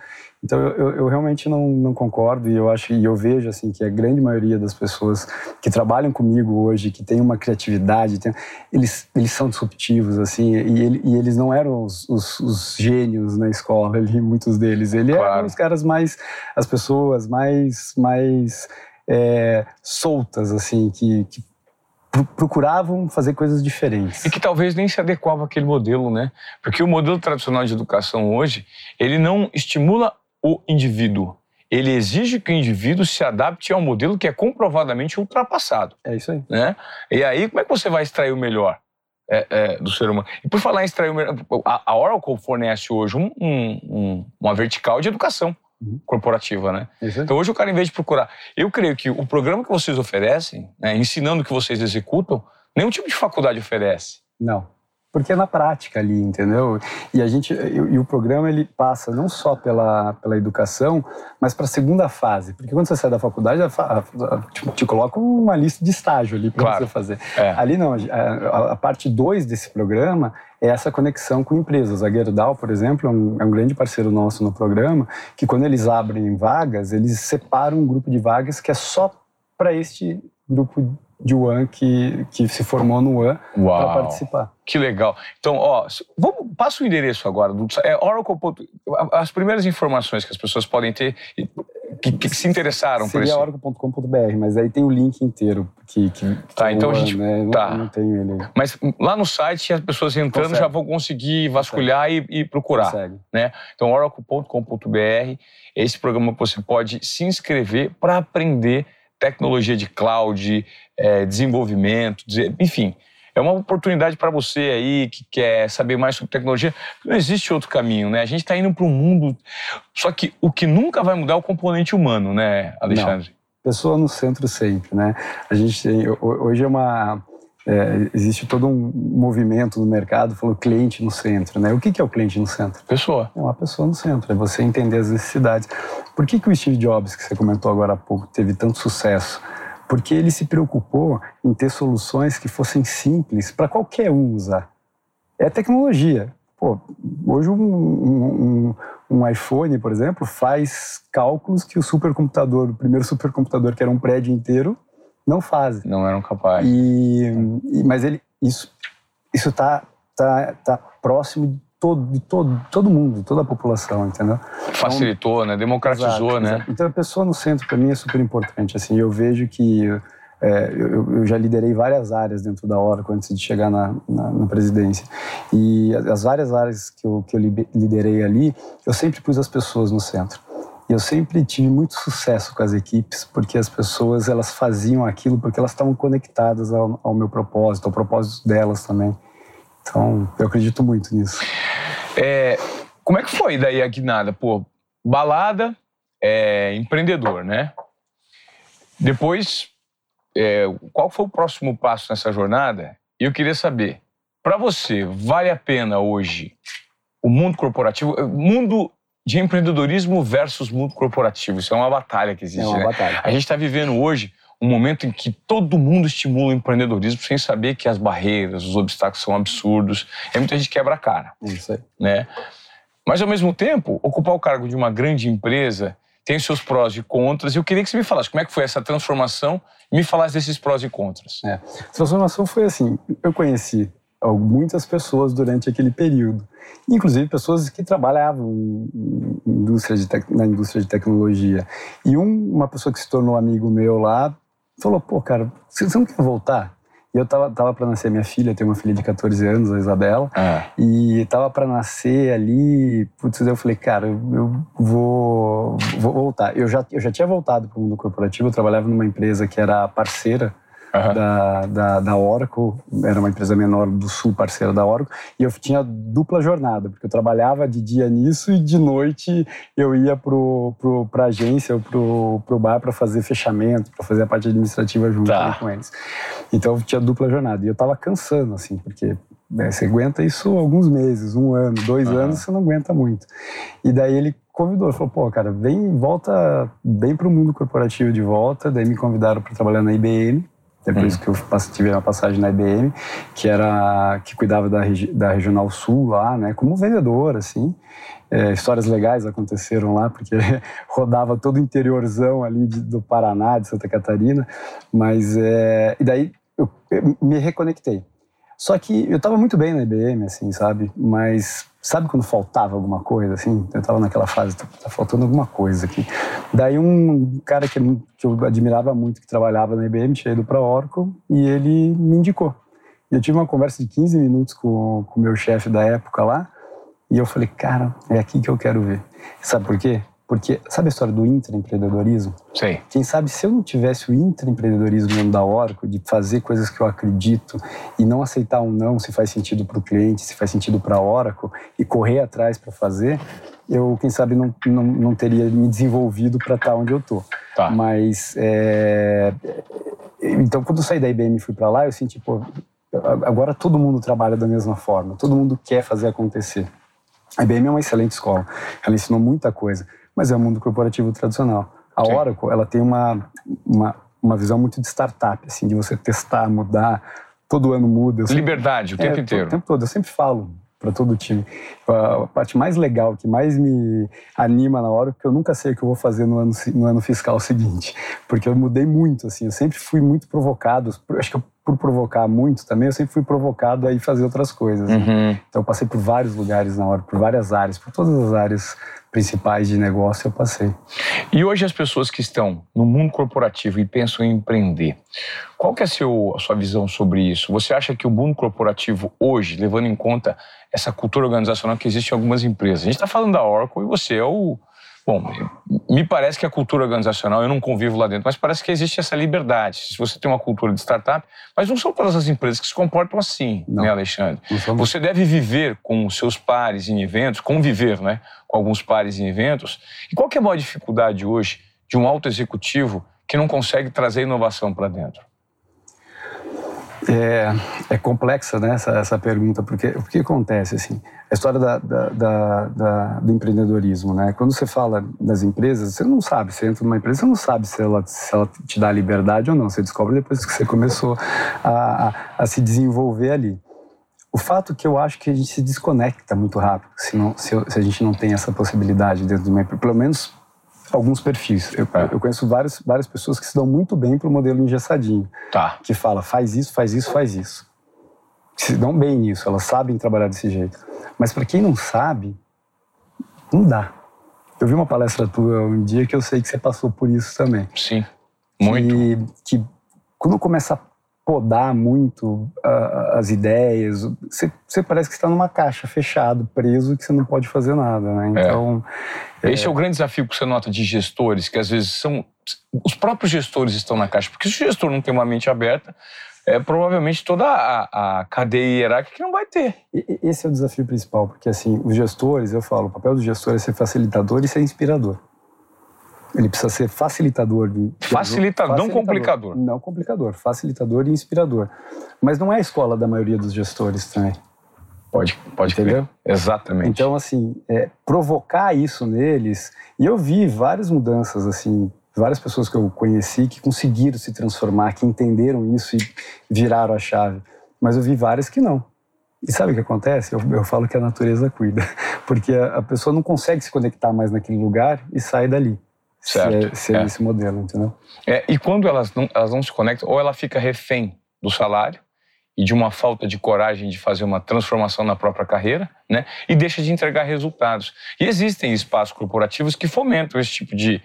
Então, eu, eu, realmente não, não concordo e eu acho e eu vejo assim que a grande maioria das pessoas que trabalham comigo hoje, que tem uma criatividade, tem, eles, eles são disruptivos assim e, ele, e eles não eram os, os, os, gênios na escola ali, muitos deles. Eles claro. eram os caras mais, as pessoas mais, mais é, soltas assim, que, que procuravam fazer coisas diferentes. E que talvez nem se adequava àquele modelo, né? Porque o modelo tradicional de educação hoje, ele não estimula o indivíduo. Ele exige que o indivíduo se adapte a um modelo que é comprovadamente ultrapassado. É isso aí. Né? E aí, como é que você vai extrair o melhor é, é, do ser humano? E por falar em extrair o melhor, a, Oracle fornece hoje um, um, uma vertical de educação uhum. corporativa, né? Então hoje o cara, em vez de procurar... Eu creio que o programa que vocês oferecem, né, ensinando o que vocês executam, nenhum tipo de faculdade oferece. Não porque é na prática ali, entendeu? E a gente e, o programa ele passa não só pela, pela educação, mas para a segunda fase, porque quando você sai da faculdade, a, a, a, te, te coloca uma lista de estágio ali para claro. você fazer. É. Ali não, a, parte 2 desse programa é essa conexão com empresas. A Gerdau, por exemplo, é um, é um grande parceiro nosso no programa, que quando eles abrem vagas, eles separam um grupo de vagas que é só para este grupo de One que, que se formou no One para participar. Que legal. Então, ó, vamos, passa o endereço agora. Do, é Oracle. As primeiras informações que as pessoas podem ter que, que se interessaram Seria por isso. oracle.com.br, mas aí tem o link inteiro que, que tá. Então a gente né? tá. Não, não tenho ele. Mas lá no site as pessoas entrando Consegue. já vão conseguir vasculhar e, e, procurar, Consegue. né? Então oracle.com.br. Esse programa você pode se inscrever para aprender tecnologia de cloud, é, desenvolvimento, enfim. É uma oportunidade para você aí que quer saber mais sobre tecnologia. Não existe outro caminho, né? A gente está indo para um mundo. Só que o que nunca vai mudar é o componente humano, né, Alexandre? Não. Pessoa no centro sempre, né? A gente tem, hoje é uma é, existe todo um movimento no mercado falou cliente no centro, né? O que, que é o cliente no centro? Pessoa. É uma pessoa no centro, é você entender as necessidades. Por que, que o Steve Jobs, que você comentou agora há pouco, teve tanto sucesso? Porque ele se preocupou em ter soluções que fossem simples para qualquer um usar. É tecnologia. Pô, hoje um, um, um, iPhone, por exemplo, faz cálculos que o supercomputador, o primeiro supercomputador que era um prédio inteiro, não fazem. Não eram capazes. E, e, mas ele, isso isso está tá, tá próximo de todo, de todo, todo mundo, de toda a população, entendeu? Facilitou, então, né? Democratizou, exato, né? Exato. Então a pessoa no centro para mim é super importante. Assim, eu vejo que é, eu, eu, já liderei várias áreas dentro da Oracle antes de chegar na, na, na, presidência. E as várias áreas que eu, que eu liderei ali, eu sempre pus as pessoas no centro. Eu sempre tive muito sucesso com as equipes, porque as pessoas elas faziam aquilo porque elas estavam conectadas ao, ao meu propósito, ao propósito delas também. Então, eu acredito muito nisso. É, como é que foi daí a guinada? Pô, balada, é, empreendedor, né? Depois, é, qual foi o próximo passo nessa jornada? E eu queria saber, para você, vale a pena hoje o mundo corporativo, mundo de empreendedorismo versus mundo corporativo? Isso é uma batalha que existe. É uma né? batalha. A gente está vivendo hoje um momento em que todo mundo estimula o empreendedorismo sem saber que as barreiras, os obstáculos são absurdos. E muita gente quebra a cara. É isso aí. Né? Mas, ao mesmo tempo, ocupar o cargo de uma grande empresa tem seus prós e contras. E eu queria que você me falasse como é que foi essa transformação e me falasse desses prós e contras. É. A transformação foi assim: eu conheci muitas pessoas durante aquele período, inclusive pessoas que trabalhavam indústria na indústria de tecnologia. E um, uma pessoa que se tornou amigo meu lá falou: pô, cara, você não quer voltar? E eu tava, tava para nascer minha filha, tenho uma filha de 14 anos, a Isabela, Ah, e tava para nascer ali, putz, eu falei, cara, eu, eu vou, vou voltar. Eu já, eu já tinha voltado para o mundo corporativo, eu trabalhava numa empresa que era parceira aham. da, da, da Oracle, era uma empresa menor do sul, parceira da Oracle, e eu tinha dupla jornada, porque eu trabalhava de dia nisso e de noite eu ia pro, pro, pra agência ou pro, pro bar para fazer fechamento, para fazer a parte administrativa junto Tá. com eles. Então eu tinha dupla jornada, e eu tava cansando, assim, porque né, você aguenta isso alguns meses, um ano, dois Aham. anos, você não aguenta muito. E daí ele convidou, falou, pô, cara, vem, volta bem pro mundo corporativo de volta, daí me convidaram para trabalhar na IBM, depois Hum. que eu tive uma passagem na IBM, que era que cuidava da, da Regional Sul lá, né, como vendedor, assim. É, histórias legais aconteceram lá, porque rodava todo o interiorzão ali de- do Paraná, de Santa Catarina, mas é, e daí eu, eu me reconectei. Só que eu estava muito bem na IBM, assim, sabe? Mas sabe quando faltava alguma coisa, assim? Eu estava naquela fase, tá, tá faltando alguma coisa aqui. Daí um cara que, eu- que eu admirava muito, que trabalhava na IBM, tinha ido para Oracle, e ele me indicou. E eu tive uma conversa de 15 minutos com o meu chefe da época lá, e eu falei, cara, é aqui que eu quero ver. Sabe por quê? Porque, sabe a história do intraempreendedorismo? Sei. Quem sabe se eu não tivesse o intraempreendedorismo dentro da Oracle, de fazer coisas que eu acredito e não aceitar um não se faz sentido para o cliente, se faz sentido para a Oracle e correr atrás para fazer, eu, quem sabe, não, não, não teria me desenvolvido para estar onde eu estou. Tá. Mas, é, então, quando eu saí da IBM e fui para lá, eu senti, pô, agora todo mundo trabalha da mesma forma, todo mundo quer fazer acontecer. A IBM é uma excelente escola, ela ensinou muita coisa, mas é o mundo corporativo tradicional. A Sim. Oracle, ela tem uma, uma, uma visão muito de startup, assim, de você testar, mudar, todo ano muda. Sempre- Liberdade o tempo é, inteiro. O tempo todo. Eu sempre falo para todo o time. A parte mais legal, que mais me anima na hora, porque eu nunca sei o que eu vou fazer no ano, no ano fiscal seguinte. Porque eu mudei muito, assim. Eu sempre fui muito provocado. Acho que eu- por provocar muito também, eu sempre fui provocado a ir fazer outras coisas. né? Uhum. Então eu passei por vários lugares na hora, por várias áreas, por todas as áreas principais de negócio eu passei. E hoje as pessoas que estão no mundo corporativo e pensam em empreender, qual que é a, seu- a sua visão sobre isso? Você acha que o mundo corporativo hoje, levando em conta essa cultura organizacional que existe em algumas empresas, a gente está falando da Oracle e você é o... Bom, me parece que a cultura organizacional, eu não convivo lá dentro, mas parece que existe essa liberdade. Se você tem uma cultura de startup, mas não são todas as empresas que se comportam assim, Não. né, Alexandre? Você deve viver com os seus pares em eventos, conviver né, com alguns pares em eventos. E qual que é a maior dificuldade hoje de um alto executivo que não consegue trazer inovação para dentro? É, é complexa né, essa, essa pergunta, porque o que acontece? Assim, a história da, da- da- da- do empreendedorismo. Né? Quando você fala das empresas, você não sabe, você entra numa empresa, você não sabe se ela, se ela te dá liberdade ou não. Você descobre depois que você começou a, a- a se desenvolver ali. O fato que eu acho que a gente se desconecta muito rápido se, não- se se a gente não tem essa possibilidade dentro de uma empresa, pelo menos alguns perfis. Eu, É. eu conheço várias, várias pessoas que se dão muito bem para o modelo engessadinho Tá. que fala faz isso, faz isso, faz isso. Se dão bem nisso, elas sabem trabalhar desse jeito. Mas para quem não sabe, não dá. Eu vi uma palestra tua um dia que eu sei que você passou por isso também. Sim. Muito. Que, que quando começa a podar muito ah, as ideias, você, você parece que está numa caixa fechado, preso, que você não pode fazer nada, né? Então, Esse é o grande desafio que você nota de gestores, que às vezes são. Os próprios gestores estão na caixa, porque se o gestor não tem uma mente aberta, é provavelmente toda a, a cadeia hierárquica que não vai ter. Esse é o desafio principal, porque assim, os gestores, eu falo, o papel do gestor é ser facilitador e ser inspirador. Ele precisa ser facilitador de. Facilitador, não complicador. Não complicador, facilitador e inspirador. Mas não é a escola da maioria dos gestores também. Pode, pode Entendeu? Crer. Exatamente. Então, assim, é, provocar isso neles. E eu vi várias mudanças, assim, várias pessoas que eu conheci que conseguiram se transformar, que entenderam isso e viraram a chave. Mas eu vi várias que não. E sabe o que acontece? Eu, eu falo que a natureza cuida. Porque a, a, pessoa não consegue se conectar mais naquele lugar e sai dali. Certo. É, se é, é. esse modelo, entendeu? É, e quando elas não, elas não se conectam, ou ela fica refém do salário, e de uma falta de coragem de fazer uma transformação na própria carreira, né? E deixa de entregar resultados. E existem espaços corporativos que fomentam esse tipo de,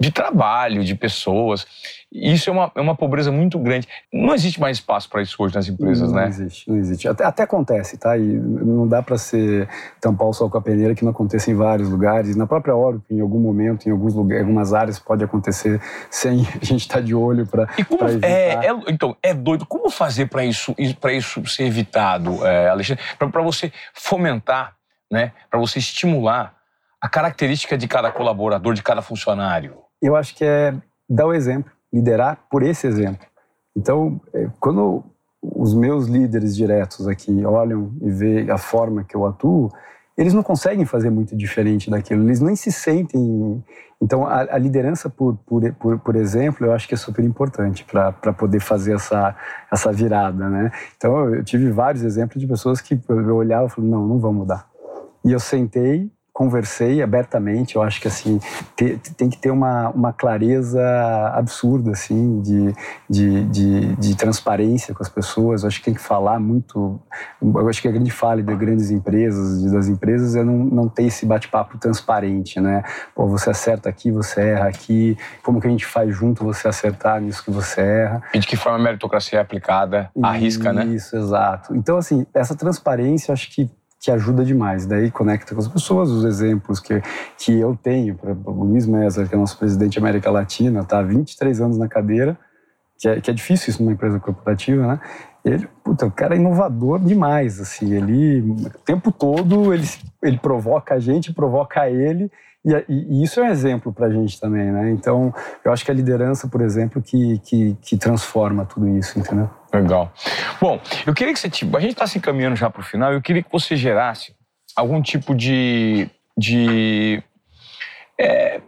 de trabalho, de pessoas. Isso é uma, é uma pobreza muito grande. Não existe mais espaço para isso hoje nas empresas, não, né? Não existe, não existe. Até, até acontece, tá? E não dá para ser tampar o sol com a peneira que não acontece em vários lugares. Na própria Oracle, em algum momento, em alguns lugares, algumas áreas pode acontecer sem a gente estar tá de olho para. É, é, então, é doido. Como fazer para isso, isso ser evitado, é, Alexandre? Para você fomentar, né? Para você estimular a característica de cada colaborador, de cada funcionário? Eu acho que é dar o exemplo, liderar por esse exemplo. Então, é, quando os meus líderes diretos aqui olham e veem a forma que eu atuo, eles não conseguem fazer muito diferente daquilo, eles nem se sentem. Então, a, a liderança, por, por, por, por, exemplo, eu acho que é super importante para poder fazer essa, essa virada, né? Então, eu tive vários exemplos de pessoas que eu olhava e falava, não, não vão mudar. E eu sentei conversei abertamente. Eu acho que assim te, tem que ter uma, uma clareza absurda assim de, de, de, de, transparência com as pessoas. Eu acho que tem que falar muito. Eu acho que a grande falha de grandes empresas, das empresas, é não, não ter esse bate-papo transparente, né? Pô, você acerta aqui, você erra aqui. Como que a gente faz junto você acertar nisso que você erra? E de que forma a meritocracia é aplicada, arrisca, né? Isso, exato. Então assim essa transparência, acho que que ajuda demais. Daí conecta com as pessoas, os exemplos que, que eu tenho. O Luiz Mesa, que é nosso presidente da América Latina, está há 23 anos na cadeira, que é, que é difícil isso numa empresa corporativa, né? Ele, puta, o cara é inovador demais, assim, ele, o tempo todo, ele, ele provoca a gente, provoca ele, e, e, isso é um exemplo para a gente também, né? Então, eu acho que a liderança, por exemplo, que, que, que transforma tudo isso, entendeu? Legal. Bom, eu queria que você, tipo, a gente está se encaminhando já para o final, eu queria que você gerasse algum tipo de, de é,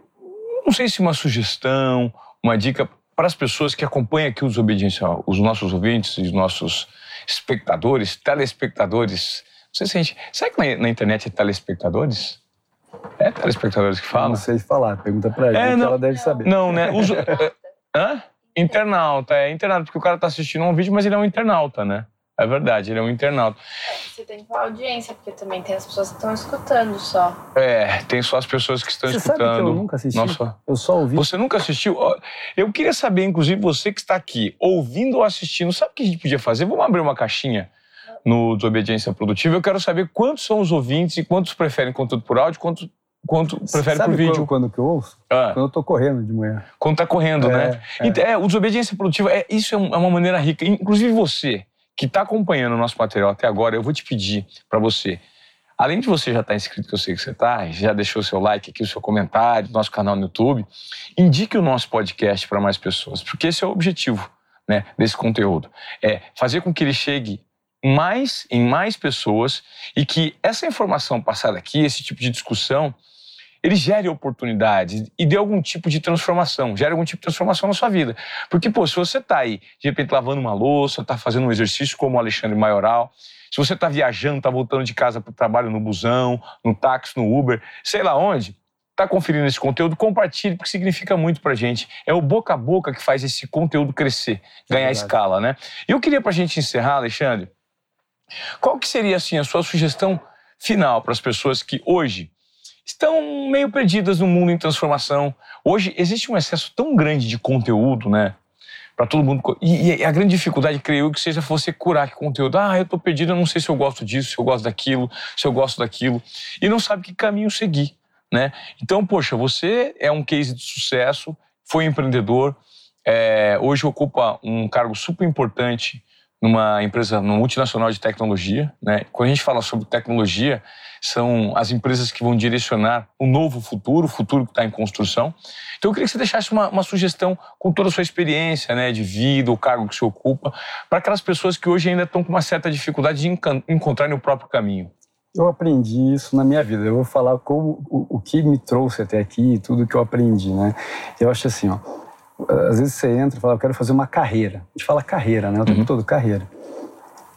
não sei se uma sugestão, uma dica para as pessoas que acompanham aqui os obediência, os nossos ouvintes, os nossos espectadores, telespectadores. Não sei se a gente. Será que na, na internet é telespectadores? É telespectadores que falam? Não sei falar, pergunta pra ela, é, não, ela deve saber. Não, né? Uso, é, hã? Internauta, é internauta, porque o cara tá assistindo um vídeo, mas ele é um internauta, né? É verdade, ele é um internauta. É, você tem que falar audiência, porque também tem as pessoas que estão escutando só. É, tem só as pessoas que estão você escutando. Sabe que eu nunca assisti. Nossa. Eu só ouvi. Você nunca assistiu? Eu queria saber, inclusive, você que está aqui, ouvindo ou assistindo, sabe o que a gente podia fazer? Vamos abrir uma caixinha no Desobediência Produtiva. Eu quero saber quantos são os ouvintes e quantos preferem conteúdo por áudio, quantos quanto prefere Sabe por vídeo. Quando, quando que eu ouço? Ah. Quando eu tô correndo de manhã. Quando tá correndo, é, né? É. Então, é, o desobediência produtiva, é, isso é, é uma maneira rica. Inclusive você, que está acompanhando o nosso material até agora, eu vou te pedir para você, além de você já estar tá inscrito, que eu sei que você está, já deixou o seu like aqui, o seu comentário, nosso canal no YouTube, indique o nosso podcast para mais pessoas, porque esse é o objetivo né, desse conteúdo. É fazer com que ele chegue mais em mais pessoas e que essa informação passada aqui, esse tipo de discussão, ele gere oportunidades e dê algum tipo de transformação, gere algum tipo de transformação na sua vida. Porque, pô, se você está aí, de repente, lavando uma louça, está fazendo um exercício como o Alexandre Maioral, se você está viajando, está voltando de casa para o trabalho no busão, no táxi, no Uber, sei lá onde, está conferindo esse conteúdo, compartilhe, porque significa muito para gente. É o boca a boca que faz esse conteúdo crescer, é ganhar é escala, né? E eu queria, para a gente encerrar, Alexandre, qual que seria, assim, a sua sugestão final para as pessoas que hoje estão meio perdidas no mundo em transformação. Hoje existe um excesso tão grande de conteúdo, né? Para todo mundo. E, e, a grande dificuldade, creio que seja você curar que conteúdo. Ah, eu estou perdido, eu não sei se eu gosto disso, se eu gosto daquilo, se eu gosto daquilo. E não sabe que caminho seguir, né? Então, poxa, você é um case de sucesso, foi empreendedor, é, hoje ocupa um cargo super importante numa empresa, numa multinacional de tecnologia. Né? Quando a gente fala sobre tecnologia, são as empresas que vão direcionar o novo futuro, o futuro que está em construção. Então eu queria que você deixasse uma, uma, sugestão com toda a sua experiência né, de vida, o cargo que você ocupa, para aquelas pessoas que hoje ainda estão com uma certa dificuldade de encontrarem o próprio caminho. Eu aprendi isso na minha vida. Eu vou falar como o, o que me trouxe até aqui e tudo que eu aprendi, né? Eu acho assim, ó às vezes você entra e fala, eu quero fazer uma carreira. A gente fala carreira, né? O tempo uhum. todo carreira.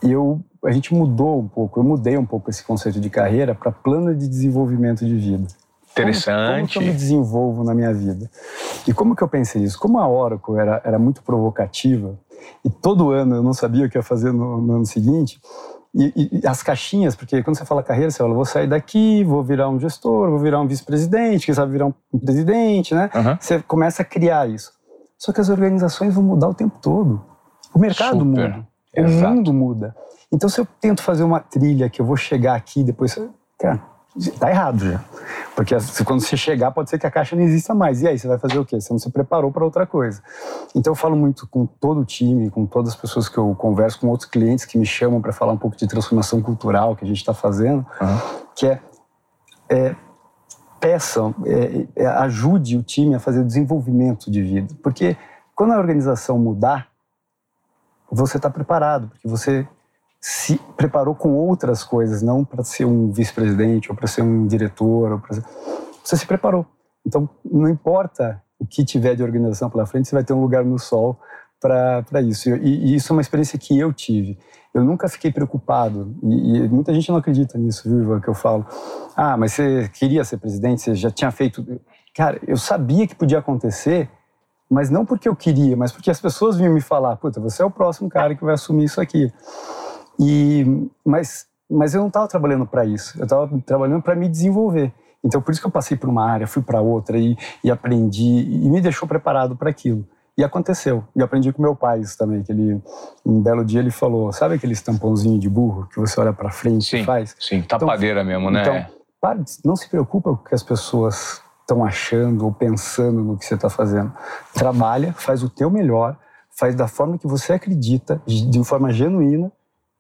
E eu, a gente mudou um pouco, eu mudei um pouco esse conceito de carreira para plano de desenvolvimento de vida. Interessante. Como, como que eu me desenvolvo na minha vida? E como que eu pensei isso? Como a Oracle era, era muito provocativa, e todo ano eu não sabia o que ia fazer no, no ano seguinte, e, e, as caixinhas, porque quando você fala carreira, você fala, vou sair daqui, vou virar um gestor, vou virar um vice-presidente, quem sabe virar um presidente, né? Uhum. Você começa a criar isso. Só que as organizações vão mudar o tempo todo. O mercado Super. muda. Exato. O mundo muda. Então, se eu tento fazer uma trilha que eu vou chegar aqui depois. Cara, tá errado já. Porque quando você chegar, pode ser que a caixa não exista mais. E aí, você vai fazer o quê? Você não se preparou para outra coisa. Então, eu falo muito com todo o time, com todas as pessoas que eu converso, com outros clientes que me chamam para falar um pouco de transformação cultural que a gente está fazendo, uhum. que é, é peçam, é, é, ajude o time a fazer o desenvolvimento de vida. Porque quando a organização mudar, você está preparado, porque você se preparou com outras coisas, não para ser um vice-presidente ou para ser um diretor. Ou pra... Você se preparou. Então, não importa o que tiver de organização pela frente, você vai ter um lugar no sol para isso. E, e, isso é uma experiência que eu tive. Eu nunca fiquei preocupado, e, e, muita gente não acredita nisso, viu, Ivan, que eu falo. Ah, mas você queria ser presidente, você já tinha feito. Cara, eu sabia que podia acontecer, mas não porque eu queria, mas porque as pessoas vinham me falar: puta, você é o próximo cara que vai assumir isso aqui. E, mas, mas eu não estava trabalhando para isso, eu estava trabalhando para me desenvolver. Então, por isso que eu passei por uma área, fui para outra e, e aprendi, e me deixou preparado para aquilo. E aconteceu. E aprendi com meu pai isso também, que ele, um belo dia ele falou, sabe aquele tampãozinho de burro que você olha para frente sim, e faz? Sim, tapadeira então, mesmo, né? Então, para, não se preocupa com o que as pessoas estão achando ou pensando no que você está fazendo. Trabalha, faz o teu melhor, faz da forma que você acredita, de forma genuína,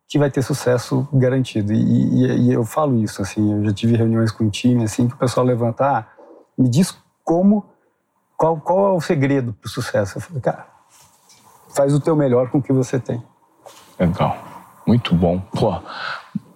que vai ter sucesso garantido. E, e, e eu falo isso, assim, eu já tive reuniões com o time, assim, que o pessoal levanta, ah, me diz como qual, qual é o segredo para o sucesso? Eu falei, cara, faz o teu melhor com o que você tem. Legal. Muito bom. Pô,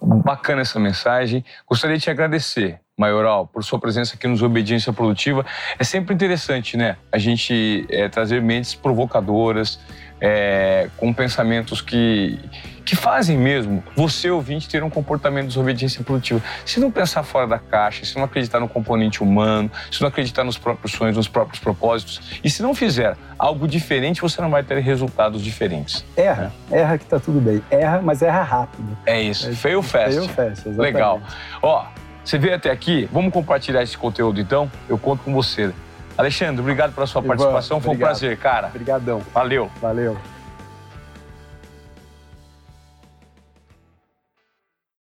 bacana essa mensagem. Gostaria de te agradecer, Maioral, por sua presença aqui nos Obediência Produtiva. É sempre interessante, né? A gente é, trazer mentes provocadoras, é, com pensamentos que, que fazem mesmo você, ouvinte, ter um comportamento de desobediência produtiva. Se não pensar fora da caixa, se não acreditar no componente humano, se não acreditar nos próprios sonhos, nos próprios propósitos, e se não fizer algo diferente, você não vai ter resultados diferentes. Erra, né? erra que tá tudo bem. Erra, mas erra rápido. É isso, é, fail fast. Fail fast, exatamente. Legal. Ó, você veio até aqui, vamos compartilhar esse conteúdo então? Eu conto com você. Alexandre, obrigado pela sua Ivan, participação. Foi um prazer, cara. Obrigadão. Valeu. Valeu.